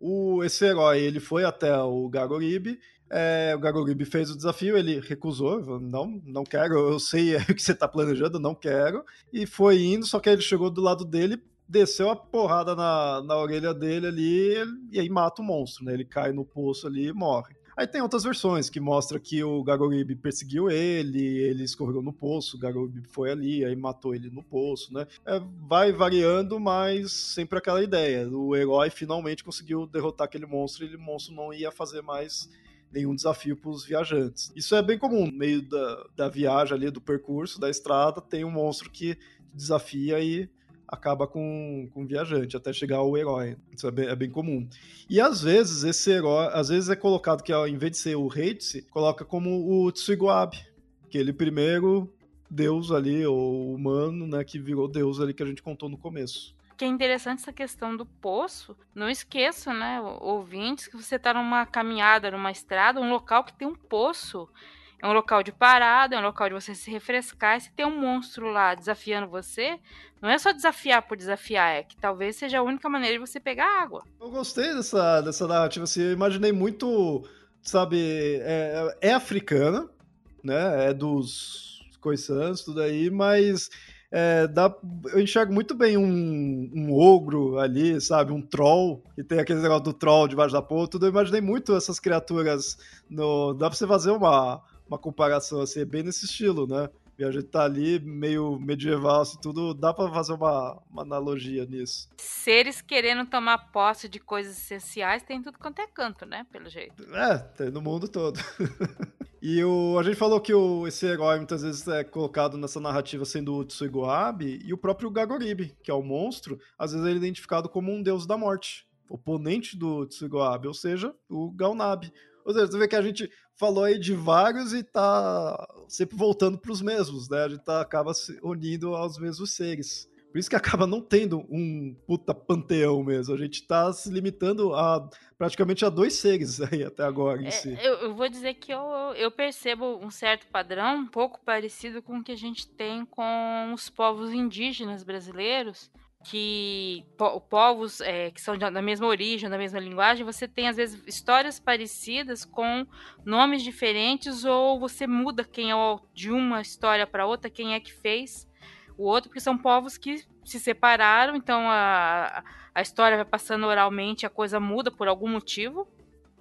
O, esse herói ele foi até o Gagorib. É, o Gagorib fez o desafio, ele recusou, não, não quero, eu sei o que você está planejando, não quero. E foi indo, só que ele chegou do lado dele, desceu a porrada na, na orelha dele ali e aí mata o monstro, né? Ele cai no poço ali e morre. Aí tem outras versões que mostra que o Gagorib perseguiu ele, ele escorregou no poço, o Gagorib foi ali, aí matou ele no poço, né? É, vai variando, mas sempre aquela ideia. O herói finalmente conseguiu derrotar aquele monstro e o monstro não ia fazer mais nenhum desafio para os viajantes. Isso é bem comum. No meio da, da viagem ali, do percurso, da estrada, tem um monstro que desafia e acaba com, com o viajante, até chegar ao herói. Isso é bem, é bem, comum. E às vezes esse herói, às vezes é colocado que ao invés de ser o Heitzse, coloca como o Tsuiguabe, que ele primeiro deus ali, ou humano, né, que virou deus ali que a gente contou no começo que é interessante essa questão do poço. Não esqueça, né, ouvintes, que você está numa caminhada, numa estrada, um local que tem um poço. É um local de parada, é um local de você se refrescar. E se tem um monstro lá desafiando você, não é só desafiar por desafiar, é que talvez seja a única maneira de você pegar água. Eu gostei dessa, dessa narrativa, assim, eu imaginei muito, sabe, é, é africana, né, é dos Khoisans, tudo aí, mas é, dá, eu enxergo muito bem um, um, ogro ali, sabe? Um troll, e tem aquele negócio do troll debaixo da ponta. Tudo. Eu imaginei muito essas criaturas. No, dá pra você fazer uma, uma comparação assim, bem nesse estilo, né? E a gente tá ali meio medieval, assim, tudo. Dá pra fazer uma, uma analogia nisso. Seres querendo tomar posse de coisas essenciais tem tudo quanto é canto, né? Pelo jeito. É, tem no mundo todo. E o, a gente falou que o, esse herói muitas vezes é colocado nessa narrativa sendo o Tsuiguabe, e o próprio Gagoribe, que é o monstro, às vezes ele é identificado como um deus da morte, oponente do Tsuiguabe, ou seja, o Galnabi. Ou seja, você vê que a gente falou aí de vários e tá sempre voltando para os mesmos, né? A gente tá, acaba se unindo aos mesmos seres. Por isso que acaba não tendo um puta panteão mesmo. A gente tá se limitando a praticamente a dois seres aí até agora em é, si. Eu, eu, vou dizer que eu, eu percebo um certo padrão, um pouco parecido com o que a gente tem com os povos indígenas brasileiros, que po povos é, que são da mesma origem, da mesma linguagem, você tem às vezes histórias parecidas com nomes diferentes ou você muda quem é de uma história para outra, quem é que fez o outro, porque são povos que se separaram, então a, a história vai passando oralmente, a coisa muda por algum motivo,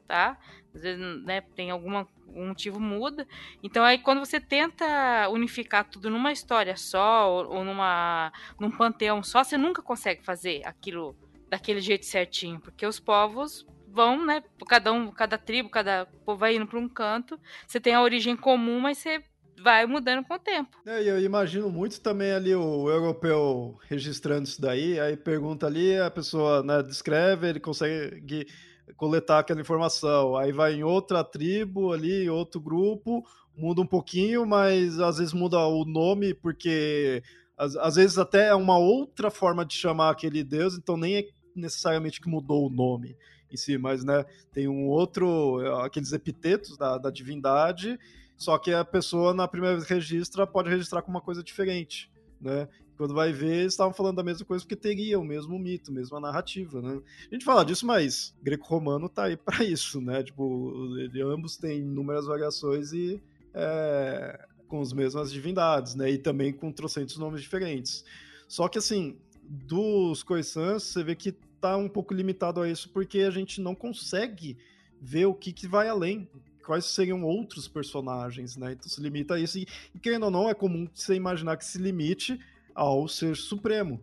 tá? Às vezes, né, tem alguma um motivo muda. Então aí quando você tenta unificar tudo numa história só ou, ou numa num panteão só, você nunca consegue fazer aquilo daquele jeito certinho, porque os povos vão, né, cada um, cada tribo, cada povo vai indo para um canto. Você tem a origem comum, mas você vai mudando com o tempo. É, eu imagino muito também ali o europeu registrando isso daí, aí pergunta ali, a pessoa né, descreve, ele consegue coletar aquela informação. Aí vai em outra tribo ali, outro grupo, muda um pouquinho, mas às vezes muda o nome, porque às, às vezes até é uma outra forma de chamar aquele deus, então nem é necessariamente que mudou o nome em si, mas né, tem um outro, aqueles epitetos da, da divindade, só que a pessoa, na primeira vez registra, pode registrar com uma coisa diferente, né? Quando vai ver, eles estavam falando da mesma coisa porque teria o mesmo mito, mesma narrativa, né? A gente fala disso, mas greco-romano tá aí para isso, né? Tipo, ele, ambos têm inúmeras variações e é, com as mesmas divindades, né? E também com trocentos nomes diferentes. Só que, assim, dos Khoisans, você vê que tá um pouco limitado a isso porque a gente não consegue ver o que, que vai além quais seriam outros personagens, né? Então se limita a isso. E, e querendo ou não, é comum você imaginar que se limite ao ser supremo.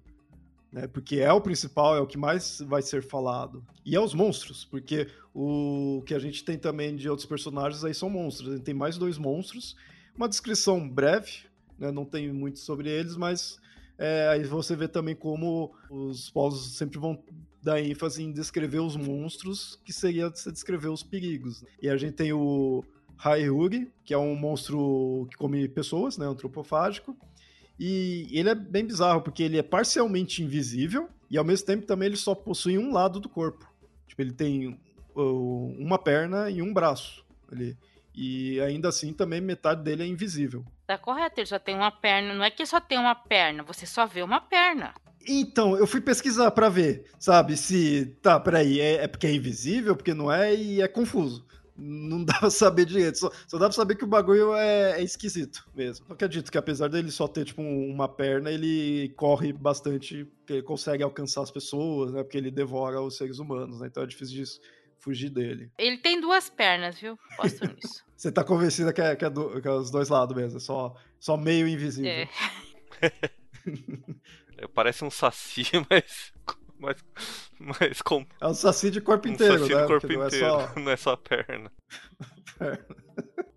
Né? Porque é o principal, é o que mais vai ser falado. E aos monstros, porque o que a gente tem também de outros personagens aí são monstros. A gente tem mais dois monstros, uma descrição breve, né? não tem muito sobre eles, mas é, aí você vê também como os povos sempre vão dar ênfase em descrever os monstros, que seria descrever os perigos. E a gente tem o Haihugi, que é um monstro que come pessoas, né, antropofágico. E ele é bem bizarro, porque ele é parcialmente invisível e ao mesmo tempo também ele só possui um lado do corpo. Tipo, ele tem uh, uma perna e um braço. Ele, e ainda assim também metade dele é invisível. Tá correto, ele só tem uma perna. Não é que só tem uma perna, você só vê uma perna. Então, eu fui pesquisar para ver, sabe, se. Tá, peraí, é, é porque é invisível, porque não é, e é confuso. Não dá pra saber direito. Só, só dá pra saber que o bagulho é, é esquisito mesmo. Eu acredito que apesar dele só ter, tipo, uma perna, ele corre bastante, porque ele consegue alcançar as pessoas, né? Porque ele devora os seres humanos, né? Então é difícil disso fugir dele. Ele tem duas pernas, viu? Posto nisso. Você tá convencida que é, que é, do, que é os dois lados mesmo, é só, só meio invisível. É. É, Parece um saci, mas. Mas, mas com É um saci de corpo um inteiro, saci né? do corpo Porque não é inteiro, só não é só a perna.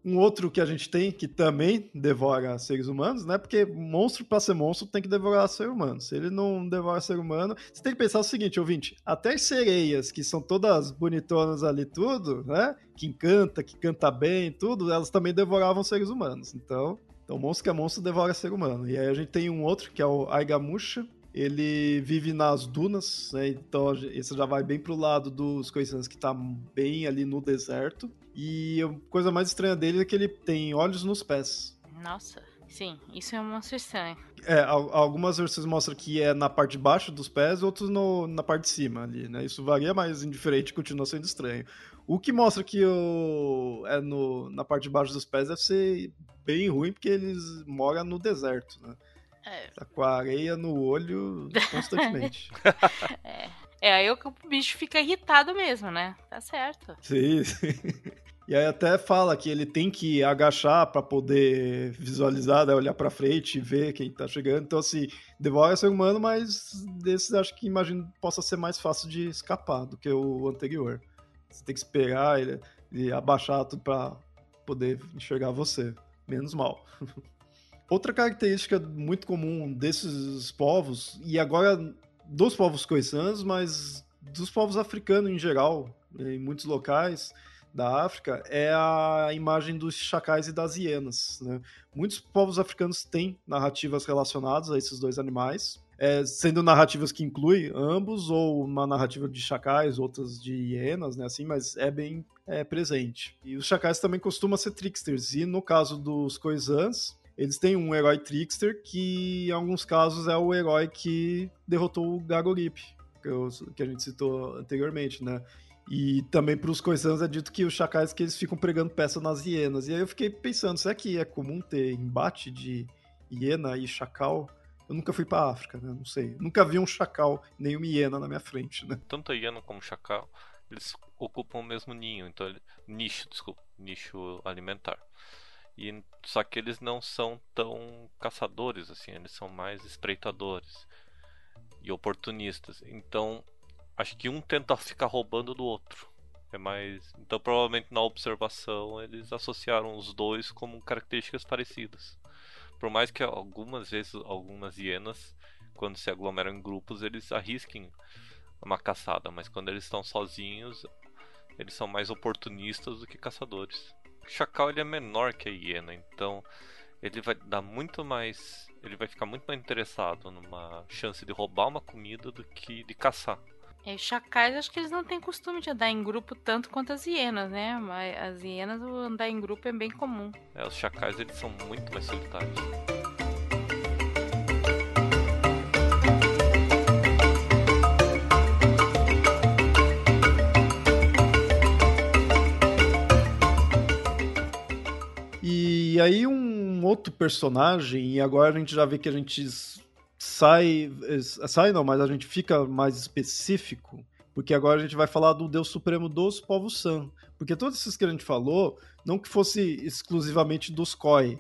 Um outro que a gente tem que também devora seres humanos, né? Porque monstro, pra ser monstro, tem que devorar ser humano. Se ele não devora ser humano, você tem que pensar o seguinte, ouvinte: até as sereias, que são todas bonitonas ali, tudo, né? Que encanta, que canta bem, tudo, elas também devoravam seres humanos. Então, então monstro que é monstro devora ser humano. E aí a gente tem um outro, que é o Aigamusha. Ele vive nas dunas, né? Então esse já vai bem pro lado dos coisas que tá bem ali no deserto. E a coisa mais estranha dele é que ele tem olhos nos pés. Nossa, sim, isso é um monstro estranho. É, al- algumas versões mostram que é na parte de baixo dos pés, outros no- na parte de cima ali, né? Isso varia, mas indiferente continua sendo estranho. O que mostra que o, é no, na parte de baixo dos pés deve ser bem ruim, porque eles moram no deserto, né? É, Tá com a areia no olho constantemente. é, é aí o que o bicho fica irritado mesmo, né? Tá certo. Sim, sim. E aí até fala que ele tem que agachar pra poder visualizar, né, olhar pra frente e ver quem tá chegando. Então assim, devora ser humano, mas desses acho que imagino possa ser mais fácil de escapar do que o anterior. Você tem que esperar ele, ele abaixar tudo pra poder enxergar você. Menos mal. Outra característica muito comum desses povos, e agora dos povos coisãs, mas dos povos africanos em geral, em muitos locais da África, é a imagem dos chacais e das hienas. né? Muitos povos africanos têm narrativas relacionadas a esses dois animais, é, sendo narrativas que incluem ambos, ou uma narrativa de chacais, outras de hienas, né, assim, mas é bem é, presente. E os chacais também costumam ser tricksters, e no caso dos coisãs, eles têm um herói trickster que, em alguns casos, é o herói que derrotou o Gagorip, que, eu- que a gente citou anteriormente, né? E também para os coisãs é dito que os chacais que eles ficam pregando peça nas hienas. E aí eu fiquei pensando, será que é comum ter embate de hiena e chacal? Eu nunca fui para África, né? Não sei. Nunca vi um chacal nem uma hiena na minha frente, né? Tanto a hiena como o chacal, eles ocupam o mesmo ninho, então nicho, desculpa, nicho alimentar. E só que eles não são tão caçadores assim, eles são mais espreitadores e oportunistas. Então, acho que um tenta ficar roubando do outro. É mais, então provavelmente na observação eles associaram os dois como características parecidas. Por mais que algumas vezes algumas hienas quando se aglomeram em grupos, eles arrisquem uma caçada, mas quando eles estão sozinhos, eles são mais oportunistas do que caçadores. O chacal ele é menor que a hiena, então ele vai dar muito mais, ele vai ficar muito mais interessado numa chance de roubar uma comida do que de caçar. E os chacais, acho que eles não têm costume de andar em grupo tanto quanto as hienas, né? Mas as hienas, andar em grupo é bem comum. É, os chacais eles são muito mais solitários. E aí um outro personagem, e agora a gente já vê que a gente sai, eh, sai não, mas a gente fica mais específico, porque agora a gente vai falar do Deus Supremo dos povos San. Porque todos esses que a gente falou, não que fosse exclusivamente dos Koi,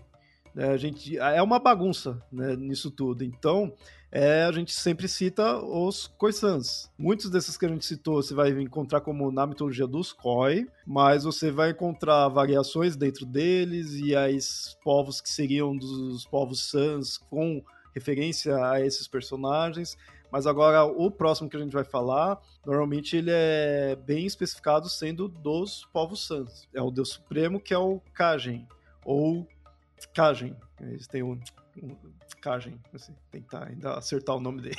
né, a gente, é uma bagunça né, nisso tudo. Então, é, a gente sempre cita os Khoisans. Muitos desses que a gente citou você vai encontrar como na mitologia dos Khoi, mas você vai encontrar variações dentro deles e aí povos que seriam dos povos Sans com referência a esses personagens. Mas agora o próximo que a gente vai falar, normalmente ele é bem especificado sendo dos povos Sans. É o Deus Supremo que é o Kajen, ou Kajen. Eles têm um, Kajen, assim, tentar ainda acertar o nome dele.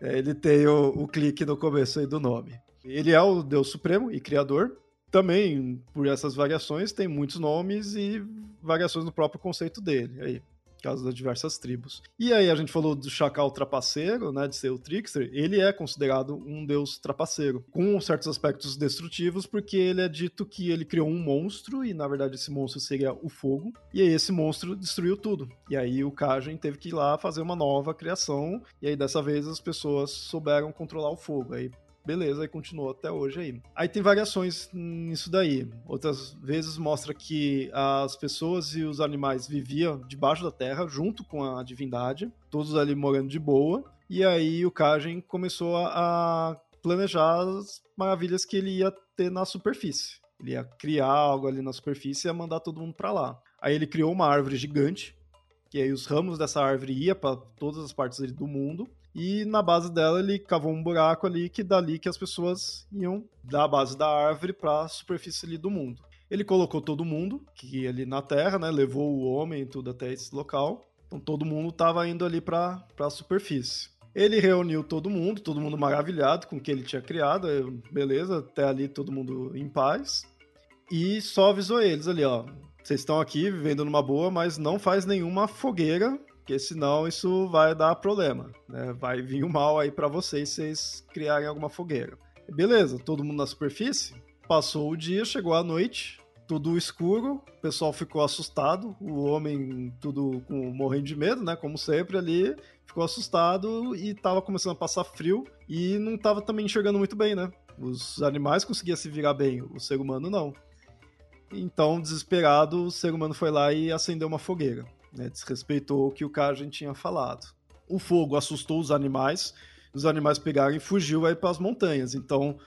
É, ele tem o, o clique no começo aí do nome. Ele é o Deus Supremo e Criador. Também, por essas variações, tem muitos nomes e variações no próprio conceito dele. Aí, caso das diversas tribos. E aí a gente falou do chacal trapaceiro, né, de ser o trickster, ele é considerado um deus trapaceiro, com certos aspectos destrutivos, porque ele é dito que ele criou um monstro, e na verdade esse monstro seria o fogo, e aí esse monstro destruiu tudo. E aí o Kajen teve que ir lá fazer uma nova criação, e aí dessa vez as pessoas souberam controlar o fogo. Aí beleza, e continuou até hoje aí. Aí tem variações nisso daí. Outras vezes mostra que as pessoas e os animais viviam debaixo da terra, junto com a divindade, todos ali morando de boa. E aí o Kajen começou a planejar as maravilhas que ele ia ter na superfície. Ele ia criar algo ali na superfície e ia mandar todo mundo para lá. Aí ele criou uma árvore gigante, que aí os ramos dessa árvore ia para todas as partes do mundo e na base dela ele cavou um buraco ali que dali que as pessoas iam da base da árvore para a superfície ali do mundo. Ele colocou todo mundo que ali na Terra, né, levou o homem e tudo até esse local. Então todo mundo estava indo ali para a superfície. Ele reuniu todo mundo, todo mundo maravilhado com o que ele tinha criado, beleza, até ali todo mundo em paz. E só avisou eles ali, ó, vocês estão aqui vivendo numa boa, mas não faz nenhuma fogueira porque senão isso vai dar problema, né? Vai vir o mal aí para vocês se vocês criarem alguma fogueira. Beleza, todo mundo na superfície. Passou o dia, chegou a noite, tudo escuro, o pessoal ficou assustado, o homem tudo com, morrendo de medo, né? Como sempre ali, ficou assustado e tava começando a passar frio e não tava também enxergando muito bem, né? Os animais conseguiam se virar bem, o ser humano não. Então, desesperado, o ser humano foi lá e acendeu uma fogueira né, desrespeitou o que o Kajen tinha falado. O fogo assustou os animais, os animais pegaram e fugiu aí para as montanhas. Então,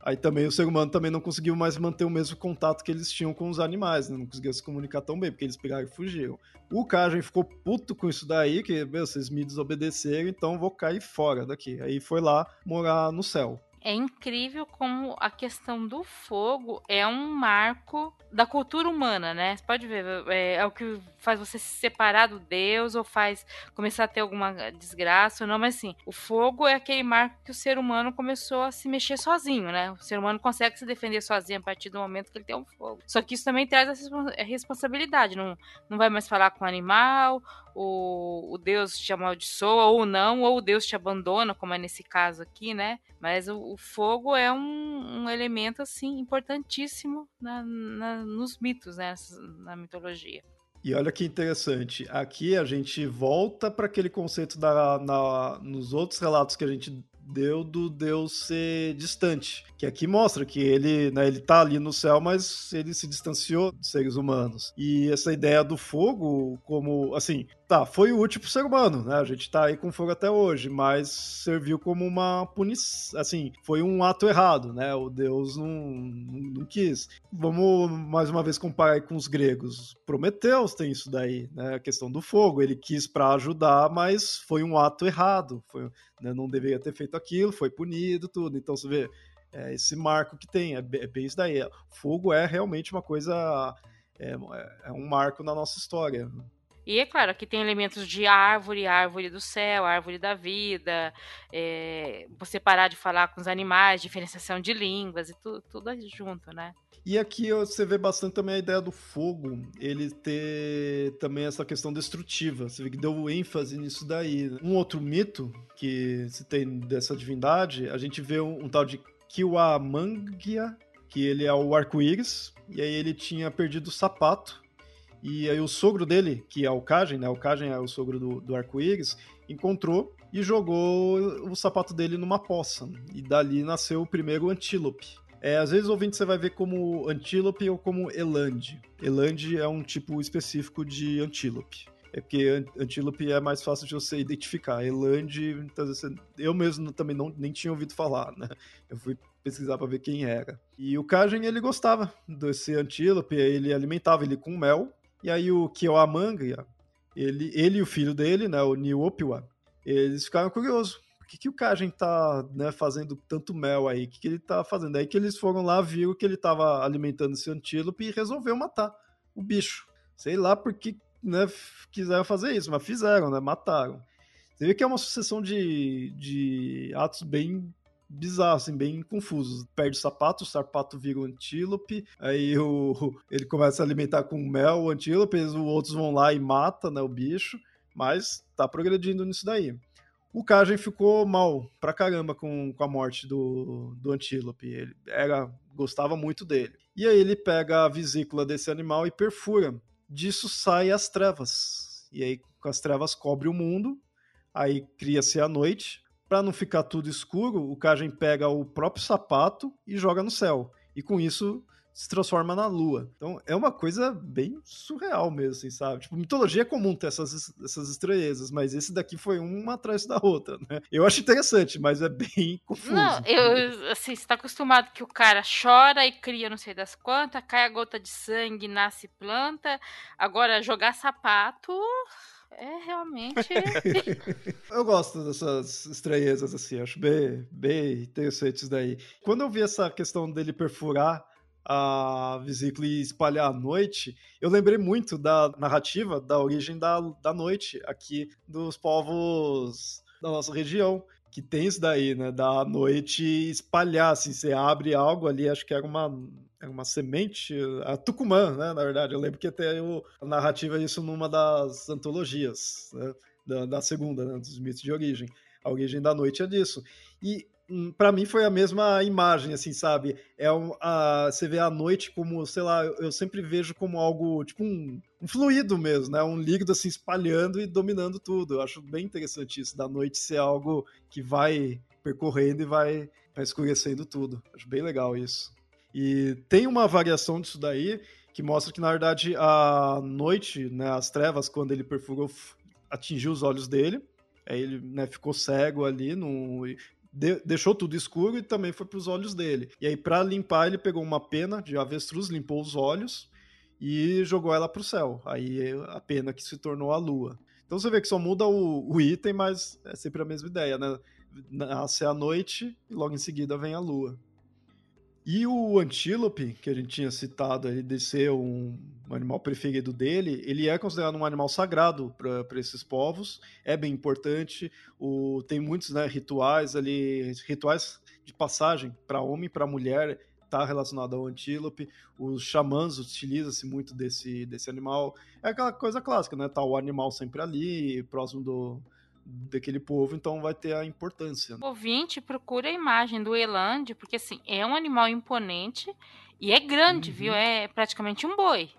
aí também o ser humano também não conseguiu mais manter o mesmo contato que eles tinham com os animais, né? não conseguia se comunicar tão bem, porque eles pegaram e fugiram. O Kajen ficou puto com isso daí, que, meu, vocês me desobedeceram, então vou cair fora daqui. Aí foi lá morar no céu é incrível como a questão do fogo é um marco da cultura humana, né? Você pode ver, é, é, o que faz você se separar do Deus ou faz começar a ter alguma desgraça ou não, mas assim, o fogo é aquele marco que o ser humano começou a se mexer sozinho, né? O ser humano consegue se defender sozinho a partir do momento que ele tem um fogo. Só que isso também traz a responsabilidade, não, não vai mais falar com o animal, o, o Deus te amaldiçoa ou não, ou o Deus te abandona, como é nesse caso aqui, né? Mas o, o fogo é um, um, elemento, assim, importantíssimo na, na, nos mitos, né? Na mitologia. E olha que interessante, aqui a gente volta para aquele conceito da, na, nos outros relatos que a gente deu do Deus ser distante. Que aqui mostra que ele, né, ele tá ali no céu, mas ele se distanciou dos seres humanos. E essa ideia do fogo, como, assim, tá, foi útil pro ser humano, né? A gente tá aí com fogo até hoje, mas serviu como uma punição, assim, foi um ato errado, né? O Deus não, não, quis. Vamos mais uma vez comparar aí com os gregos. Prometeus tem isso daí, né? A questão do fogo, ele quis para ajudar, mas foi um ato errado, foi, né? não deveria ter feito aquilo, foi punido, tudo. Então você vê, é esse marco que tem, é, é bem isso daí. Fogo é realmente uma coisa, é, é um marco na nossa história. E é claro, aqui tem elementos de árvore, árvore do céu, árvore da vida, é, você parar de falar com os animais, diferenciação de línguas e tudo, tudo junto, né? E aqui você vê bastante também a ideia do fogo, ele ter também essa questão destrutiva. Você vê que deu ênfase nisso daí. Um outro mito que se tem dessa divindade, a gente vê um, um tal de Kiwamangia, que ele é o arco-íris, e aí ele tinha perdido o sapato e aí o sogro dele, que é o Kajen, né? O Kajen é o sogro do, do arco-íris, encontrou e jogou o sapato dele numa poça. E dali nasceu o primeiro antílope. É, às vezes ouvinte você vai ver como antílope ou como eland. Eland é um tipo específico de antílope. É porque antílope é mais fácil de você identificar. Eland, eu mesmo também não, nem tinha ouvido falar, né? Eu fui pesquisar para ver quem era. E o Kajen, ele gostava desse antílope, ele alimentava ele com mel e aí o Kiyoamanga, ele, ele e o filho dele, né, o Niopwa, eles ficaram curiosos. Por que, que o Kajen tá né, fazendo tanto mel aí? O que, que ele tá fazendo? Aí que eles foram lá, viram que ele tava alimentando esse antílope e resolveu matar o bicho. Sei lá por que né, quiseram fazer isso, mas fizeram, né? Mataram. Você vê que é uma sucessão de, de atos bem bizarro, assim, bem confuso. Perde o sapato, o sapato vira um antílope, aí o, ele começa a alimentar com mel o antílope, os outros vão lá e mata né, o bicho, mas tá progredindo nisso daí. O Kajen ficou mal pra caramba com, com a morte do, do antílope. Ele era, gostava muito dele. E aí ele pega a vesícula desse animal e perfura. Disso sai as trevas. E aí, com as trevas, cobre o mundo. Aí cria-se a noite para não ficar tudo escuro, o Kajen pega o próprio sapato e joga no céu. E com isso se transforma na lua. Então é uma coisa bem surreal mesmo, assim, sabe? Tipo, mitologia é comum ter essas, essas estranhezas, mas esse daqui foi uma atrás da outra, né? Eu acho interessante, mas é bem confuso. Não, eu, assim, você tá acostumado que o cara chora e cria não sei das quantas, cai a gota de sangue, nasce planta. Agora, jogar sapato é realmente. eu gosto dessas estranhezas, assim, acho bem, bem isso daí. Quando eu vi essa questão dele perfurar a vesícula e espalhar à noite, eu lembrei muito da narrativa da origem da, da noite aqui dos povos da nossa região, que tem isso daí, né, da noite espalhar, assim, você abre algo ali, acho que era uma, uma semente, a Tucumã, né, na verdade, eu lembro que até o, a narrativa isso numa das antologias, né, da, da segunda, né, dos mitos de origem, a origem da noite é disso, e Hum, para mim foi a mesma imagem, assim, sabe? É um, a, você vê a noite como, sei lá, eu, eu sempre vejo como algo, tipo um, um, fluido mesmo, né? Um líquido assim espalhando e dominando tudo. Eu acho bem interessante isso, da noite ser algo que vai percorrendo e vai, vai escurecendo tudo. Acho bem legal isso. E tem uma variação disso daí que mostra que, na verdade, a noite, né, as trevas, quando ele perfurou, atingiu os olhos dele. Aí ele né, ficou cego ali, no, de, deixou tudo escuro e também foi para os olhos dele. E aí, para limpar, ele pegou uma pena de avestruz, limpou os olhos e jogou ela para o céu. Aí a pena que se tornou a lua. Então você vê que só muda o, o item, mas é sempre a mesma ideia, né? Nasce a noite e logo em seguida vem a lua. E o antílope, que a gente tinha citado ele de ser um animal preferido dele, ele é considerado um animal sagrado para esses povos, é bem importante. O, tem muitos né, rituais ali, rituais de passagem para homem e para mulher, está relacionado ao antílope. Os xamãs utilizam-se muito desse, desse animal. É aquela coisa clássica, né? Tá o animal sempre ali, próximo do, daquele povo, então vai ter a importância. O ouvinte procura a imagem do Eland, porque assim, é um animal imponente e é grande, uhum. viu? É praticamente um boi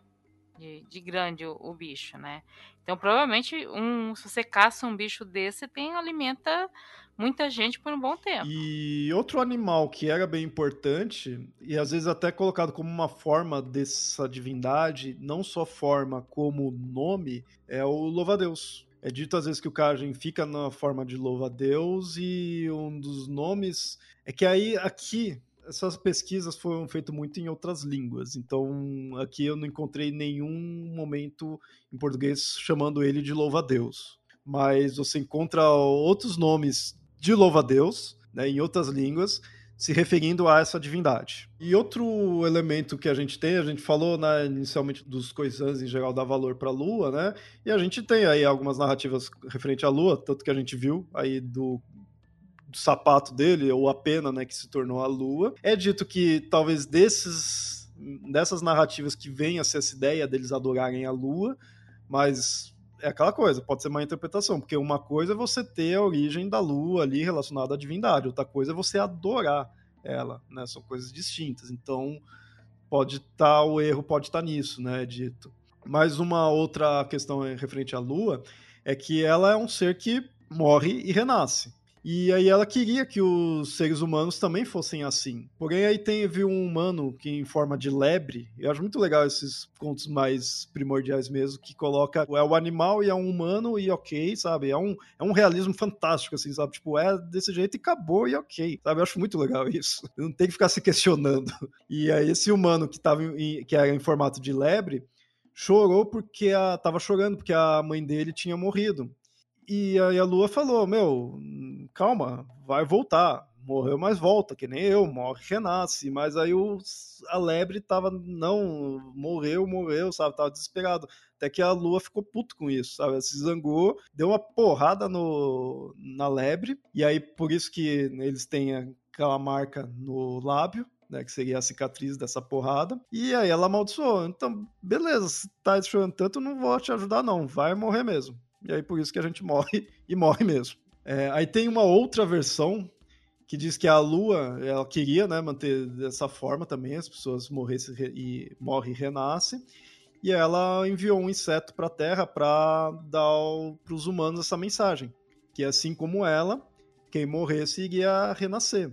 de, de grande o, o, bicho, né? Então, provavelmente, um, se você caça um bicho desse, tem alimenta muita gente por um bom tempo. E outro animal que era bem importante, e às vezes até colocado como uma forma dessa divindade, não só forma como nome, é o louva-a-Deus. É dito às vezes que o Kajen fica na forma de louva-a-Deus e um dos nomes é que aí aqui essas pesquisas foram feitas muito em outras línguas, então aqui eu não encontrei nenhum momento em português chamando ele de louva-a-Deus. Mas você encontra outros nomes de louva-a-Deus né, em outras línguas se referindo a essa divindade. E outro elemento que a gente tem, a gente falou né, inicialmente dos coisãs em geral dar valor para a Lua, né? E a gente tem aí algumas narrativas referente à Lua, tanto que a gente viu aí do, do sapato dele, ou a pena, né, que se tornou a Lua. É dito que talvez desses dessas narrativas que venha essa ideia deles adorarem a Lua, mas é aquela coisa, pode ser uma interpretação, porque uma coisa é você ter a origem da lua ali relacionada à divindade, outra coisa é você adorar ela, né? São coisas distintas. Então, pode estar, tá, o erro pode estar tá nisso, né? Dito. Mas uma outra questão referente à lua é que ela é um ser que morre e renasce. E aí ela queria que os seres humanos também fossem assim. Porém, aí teve um humano que em forma de lebre, eu acho muito legal esses contos mais primordiais mesmo, que coloca é o animal e é um humano e ok, sabe? É um, é um realismo fantástico, assim, sabe? Tipo, é desse jeito e acabou e ok, sabe? Eu acho muito legal isso. Não tem que ficar se questionando. E aí esse humano que, tava em, que era em formato de lebre, chorou porque a, tava chorando porque a mãe dele tinha morrido. E aí a Lua falou: Meu, calma, vai voltar. Morreu, mas volta, que nem eu, morre, renasce. Mas aí o, a lebre tava, não, morreu, morreu, sabe? Tava desesperado. Até que a Lua ficou puto com isso, sabe? Se zangou, deu uma porrada no, na lebre. E aí, por isso que eles têm aquela marca no lábio, né, que seria a cicatriz dessa porrada. E aí ela amaldiçoou. Então, beleza, se tá chorando tanto, não vou te ajudar, não. Vai morrer mesmo. E aí por isso que a gente morre e morre mesmo. É, aí tem uma outra versão que diz que a Lua ela queria né, manter dessa forma também, as pessoas morressem e morrem e renascem. E ela enviou um inseto para a Terra para dar para os humanos essa mensagem, que assim como ela, quem morresse iria renascer.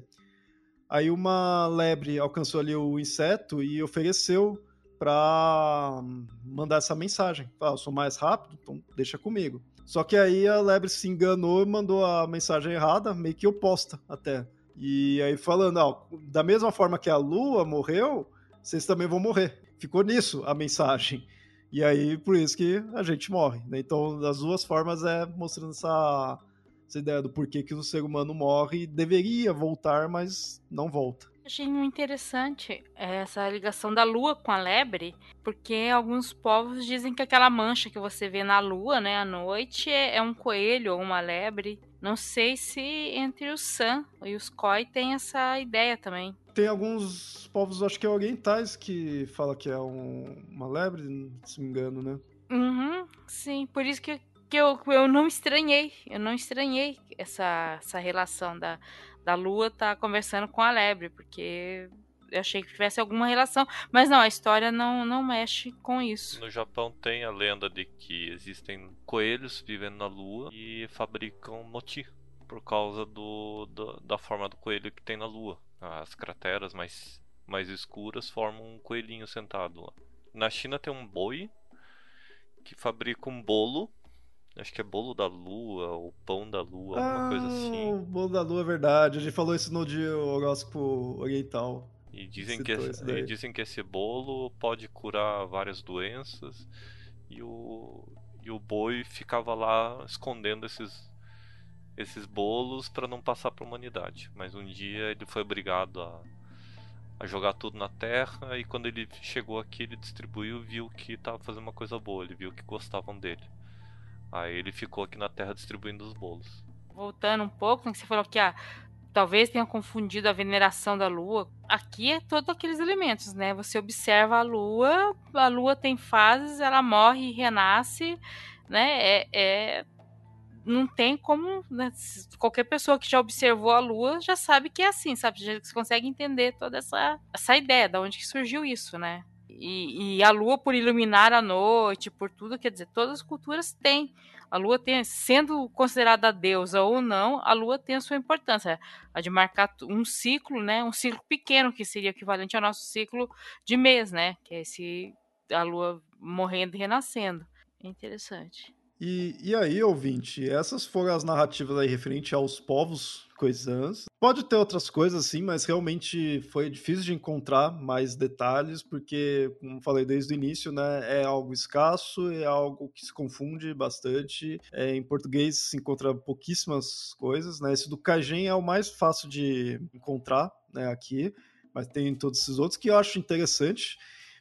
Aí uma lebre alcançou ali o inseto e ofereceu para mandar essa mensagem. Ah, eu sou mais rápido, então deixa comigo. Só que aí a lebre se enganou e mandou a mensagem errada, meio que oposta até. E aí falando, ó, da mesma forma que a lua morreu, vocês também vão morrer. Ficou nisso a mensagem. E aí, por isso que a gente morre. Né? Então, das duas formas é mostrando essa, essa ideia do porquê que o ser humano morre. Deveria voltar, mas não volta. Achei muito interessante essa ligação da lua com a lebre, porque alguns povos dizem que aquela mancha que você vê na lua, né, à noite, é, é um coelho ou uma lebre. Não sei se entre os San e os Khoi tem essa ideia também. Tem alguns povos, acho que é orientais, que fala que é um, uma lebre, se me engano, né? Uhum, sim, por isso que, que eu, eu não estranhei, eu não estranhei essa, essa relação da, da lua tá conversando com a lebre, porque eu achei que tivesse alguma relação, mas não, a história não, não mexe com isso. No Japão tem a lenda de que existem coelhos vivendo na lua e fabricam moti por causa do, do, da forma do coelho que tem na lua. As crateras mais, mais escuras formam um coelhinho sentado lá. Na China tem um boi que fabrica um bolo. Acho que é bolo da lua ou pão da lua, alguma ah, coisa assim. O bolo da lua é verdade. A gente falou isso no dia horóscopo oriental. E dizem, que esse, e dizem que esse bolo pode curar várias doenças. E o, e o boi ficava lá escondendo esses esses bolos para não passar para a humanidade. Mas um dia ele foi obrigado a, a jogar tudo na terra e quando ele chegou aqui ele distribuiu e viu que estava fazendo uma coisa boa, ele viu que gostavam dele. Aí ele ficou aqui na terra distribuindo os bolos. Voltando um pouco, né, você falou que ah, talvez tenha confundido a veneração da lua. Aqui é todos aqueles elementos, né? Você observa a lua, a lua tem fases, ela morre e renasce, né? É, é não tem como. Né, qualquer pessoa que já observou a Lua já sabe que é assim, sabe? Você consegue entender toda essa, essa ideia, da onde que surgiu isso, né? E, e, a Lua, por iluminar a noite, por tudo, quer dizer, todas as culturas têm. A Lua tem, sendo considerada deusa ou não, a Lua tem a sua importância. A de marcar um ciclo, né? Um ciclo pequeno, que seria equivalente ao nosso ciclo de mês, né? Que é esse a Lua morrendo e renascendo. É interessante. E, e aí, ouvinte, essas foram as narrativas aí referente aos povos coisãs. Pode ter outras coisas, sim, mas realmente foi difícil de encontrar mais detalhes, porque, como falei desde o início, né, é algo escasso, é algo que se confunde bastante. É, em português se encontra pouquíssimas coisas, né? Esse do Cajém é o mais fácil de encontrar né, aqui, mas tem todos esses outros que eu acho interessante.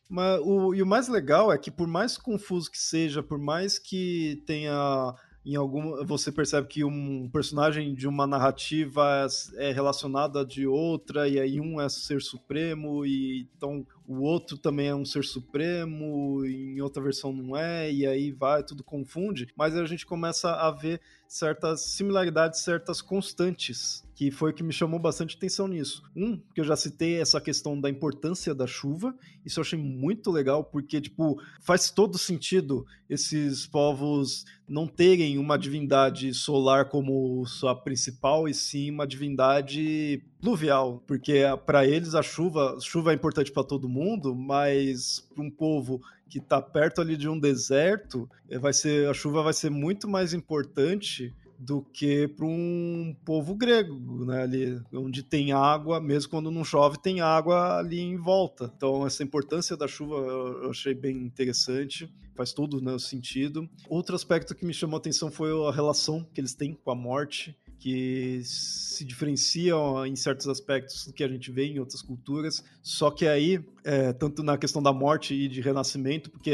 Mas o, e o mais legal é que, por mais confuso que seja, por mais que tenha em algum você percebe que um personagem de uma narrativa é relacionado a de outra e aí um é ser supremo e então o outro também é um ser supremo em outra versão não é e aí vai tudo confunde mas a gente começa a ver certas similaridades certas constantes que foi o que me chamou bastante atenção nisso. Um, que eu já citei, essa questão da importância da chuva. Isso eu achei muito legal, porque, tipo, faz todo sentido esses povos não terem uma divindade solar como sua principal, e sim uma divindade pluvial, porque para eles a chuva, chuva é importante para todo mundo, mas para um povo que está perto ali de um deserto, eh, vai ser a chuva vai ser muito mais importante do que para um povo grego, né? Ali onde tem água, mesmo quando não chove, tem água ali em volta. Então essa importância da chuva eu achei bem interessante, faz todo né, o sentido. Outro aspecto que me chamou a atenção foi a relação que eles têm com a morte que se diferenciam em certos aspectos do que a gente vê em outras culturas. Só que aí, é, tanto na questão da morte e de renascimento, porque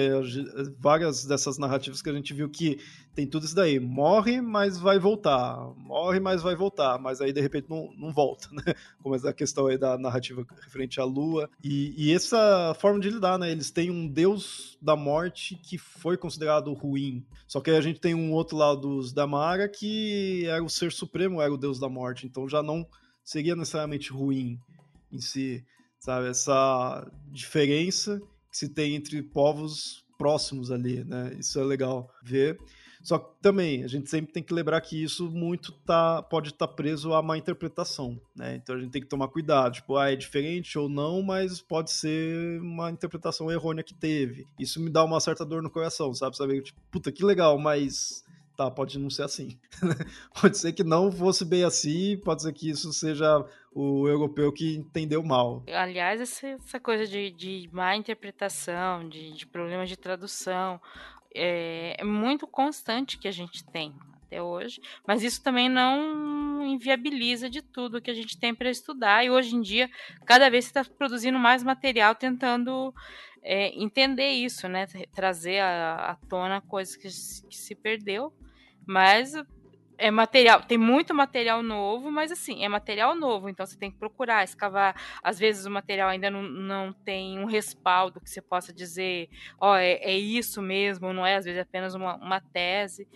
várias dessas narrativas que a gente viu que tem tudo isso daí. Morre, mas vai voltar. Morre, mas vai voltar. Mas aí, de repente, não, não volta, né? Como é a questão aí da narrativa referente à lua. E, e essa forma de lidar, né? Eles têm um deus da morte que foi considerado ruim. Só que a gente tem um outro lado dos Damara que era o ser supremo, era o deus da morte. Então já não seria necessariamente ruim em si, sabe? Essa diferença que se tem entre povos próximos ali, né? Isso é legal ver. Só que também a gente sempre tem que lembrar que isso muito tá, pode estar tá preso a uma interpretação, né? Então a gente tem que tomar cuidado, tipo, ah, é diferente ou não, mas pode ser uma interpretação errônea que teve. Isso me dá uma certa dor no coração, sabe? Saber, tipo, puta, que legal, mas tá, pode não ser assim. pode ser que não fosse bem assim, pode ser que isso seja o europeu que entendeu mal. Aliás, essa, coisa de, de má interpretação, de, de problemas de tradução, é, é muito constante que a gente tem até hoje, mas isso também não inviabiliza de tudo que a gente tem para estudar. E hoje em dia, cada vez está produzindo mais material tentando é, entender isso, né? Trazer à, à tona coisas que, que, se perdeu. Mas é material, tem muito material novo, mas assim, é material novo, então você tem que procurar, escavar. Às vezes o material ainda não, não tem um respaldo que você possa dizer, ó, oh, é, é, isso mesmo, não é? Às vezes é apenas uma, uma tese.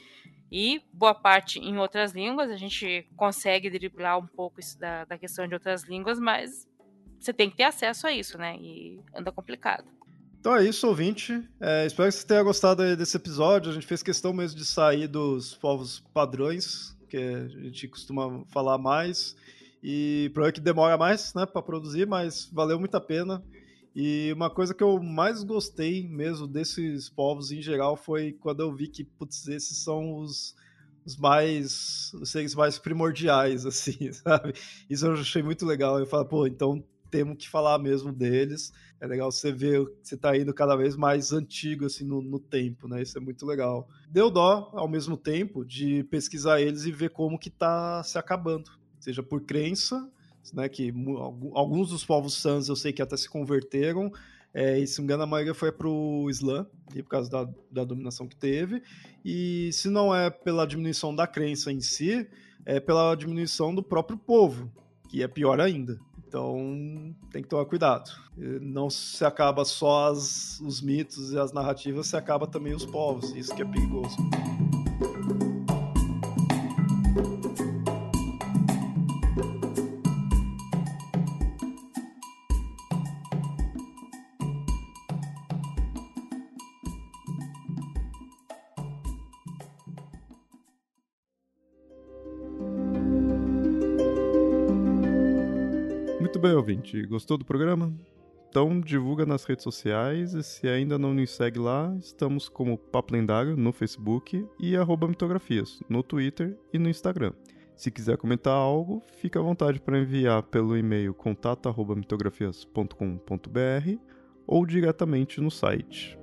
E boa parte em outras línguas, a gente consegue driblar um pouco isso da, da questão de outras línguas, mas você tem que ter acesso a isso, né? E anda complicado. Então é isso, ouvinte. É, espero que você tenha gostado desse episódio. A gente fez questão mesmo de sair dos povos padrões, que a gente costuma falar mais. E provavelmente que demora mais né, para produzir, mas valeu muito a pena. E uma coisa que eu mais gostei mesmo desses povos em geral foi quando eu vi que, putz, esses são os, os mais. os seres mais primordiais, assim, sabe? Isso eu achei muito legal. Eu falo, pô, então temos que falar mesmo deles. É legal você ver que você está indo cada vez mais antigo assim no, no, tempo, né? Isso é muito legal. Deu dó ao mesmo tempo de pesquisar eles e ver como que está se acabando, seja por crença, né? Que alguns dos povos Sans eu sei que até se converteram. É, e se não me engano, a maioria foi para o Islã, por causa da, da dominação que teve. E se não é pela diminuição da crença em si, é pela diminuição do próprio povo, que é pior ainda. Então tem que tomar cuidado. Não se acaba só as, os mitos e as narrativas, se acaba também os povos. Isso que é perigoso. Ouvinte. Gostou do programa? Então divulga nas redes sociais e se ainda não nos segue lá, estamos como Papo Lendário no Facebook e arroba mitografias no Twitter e no Instagram. Se quiser comentar algo, fique à vontade para enviar pelo e-mail contato@mitografias.com.br ou diretamente no site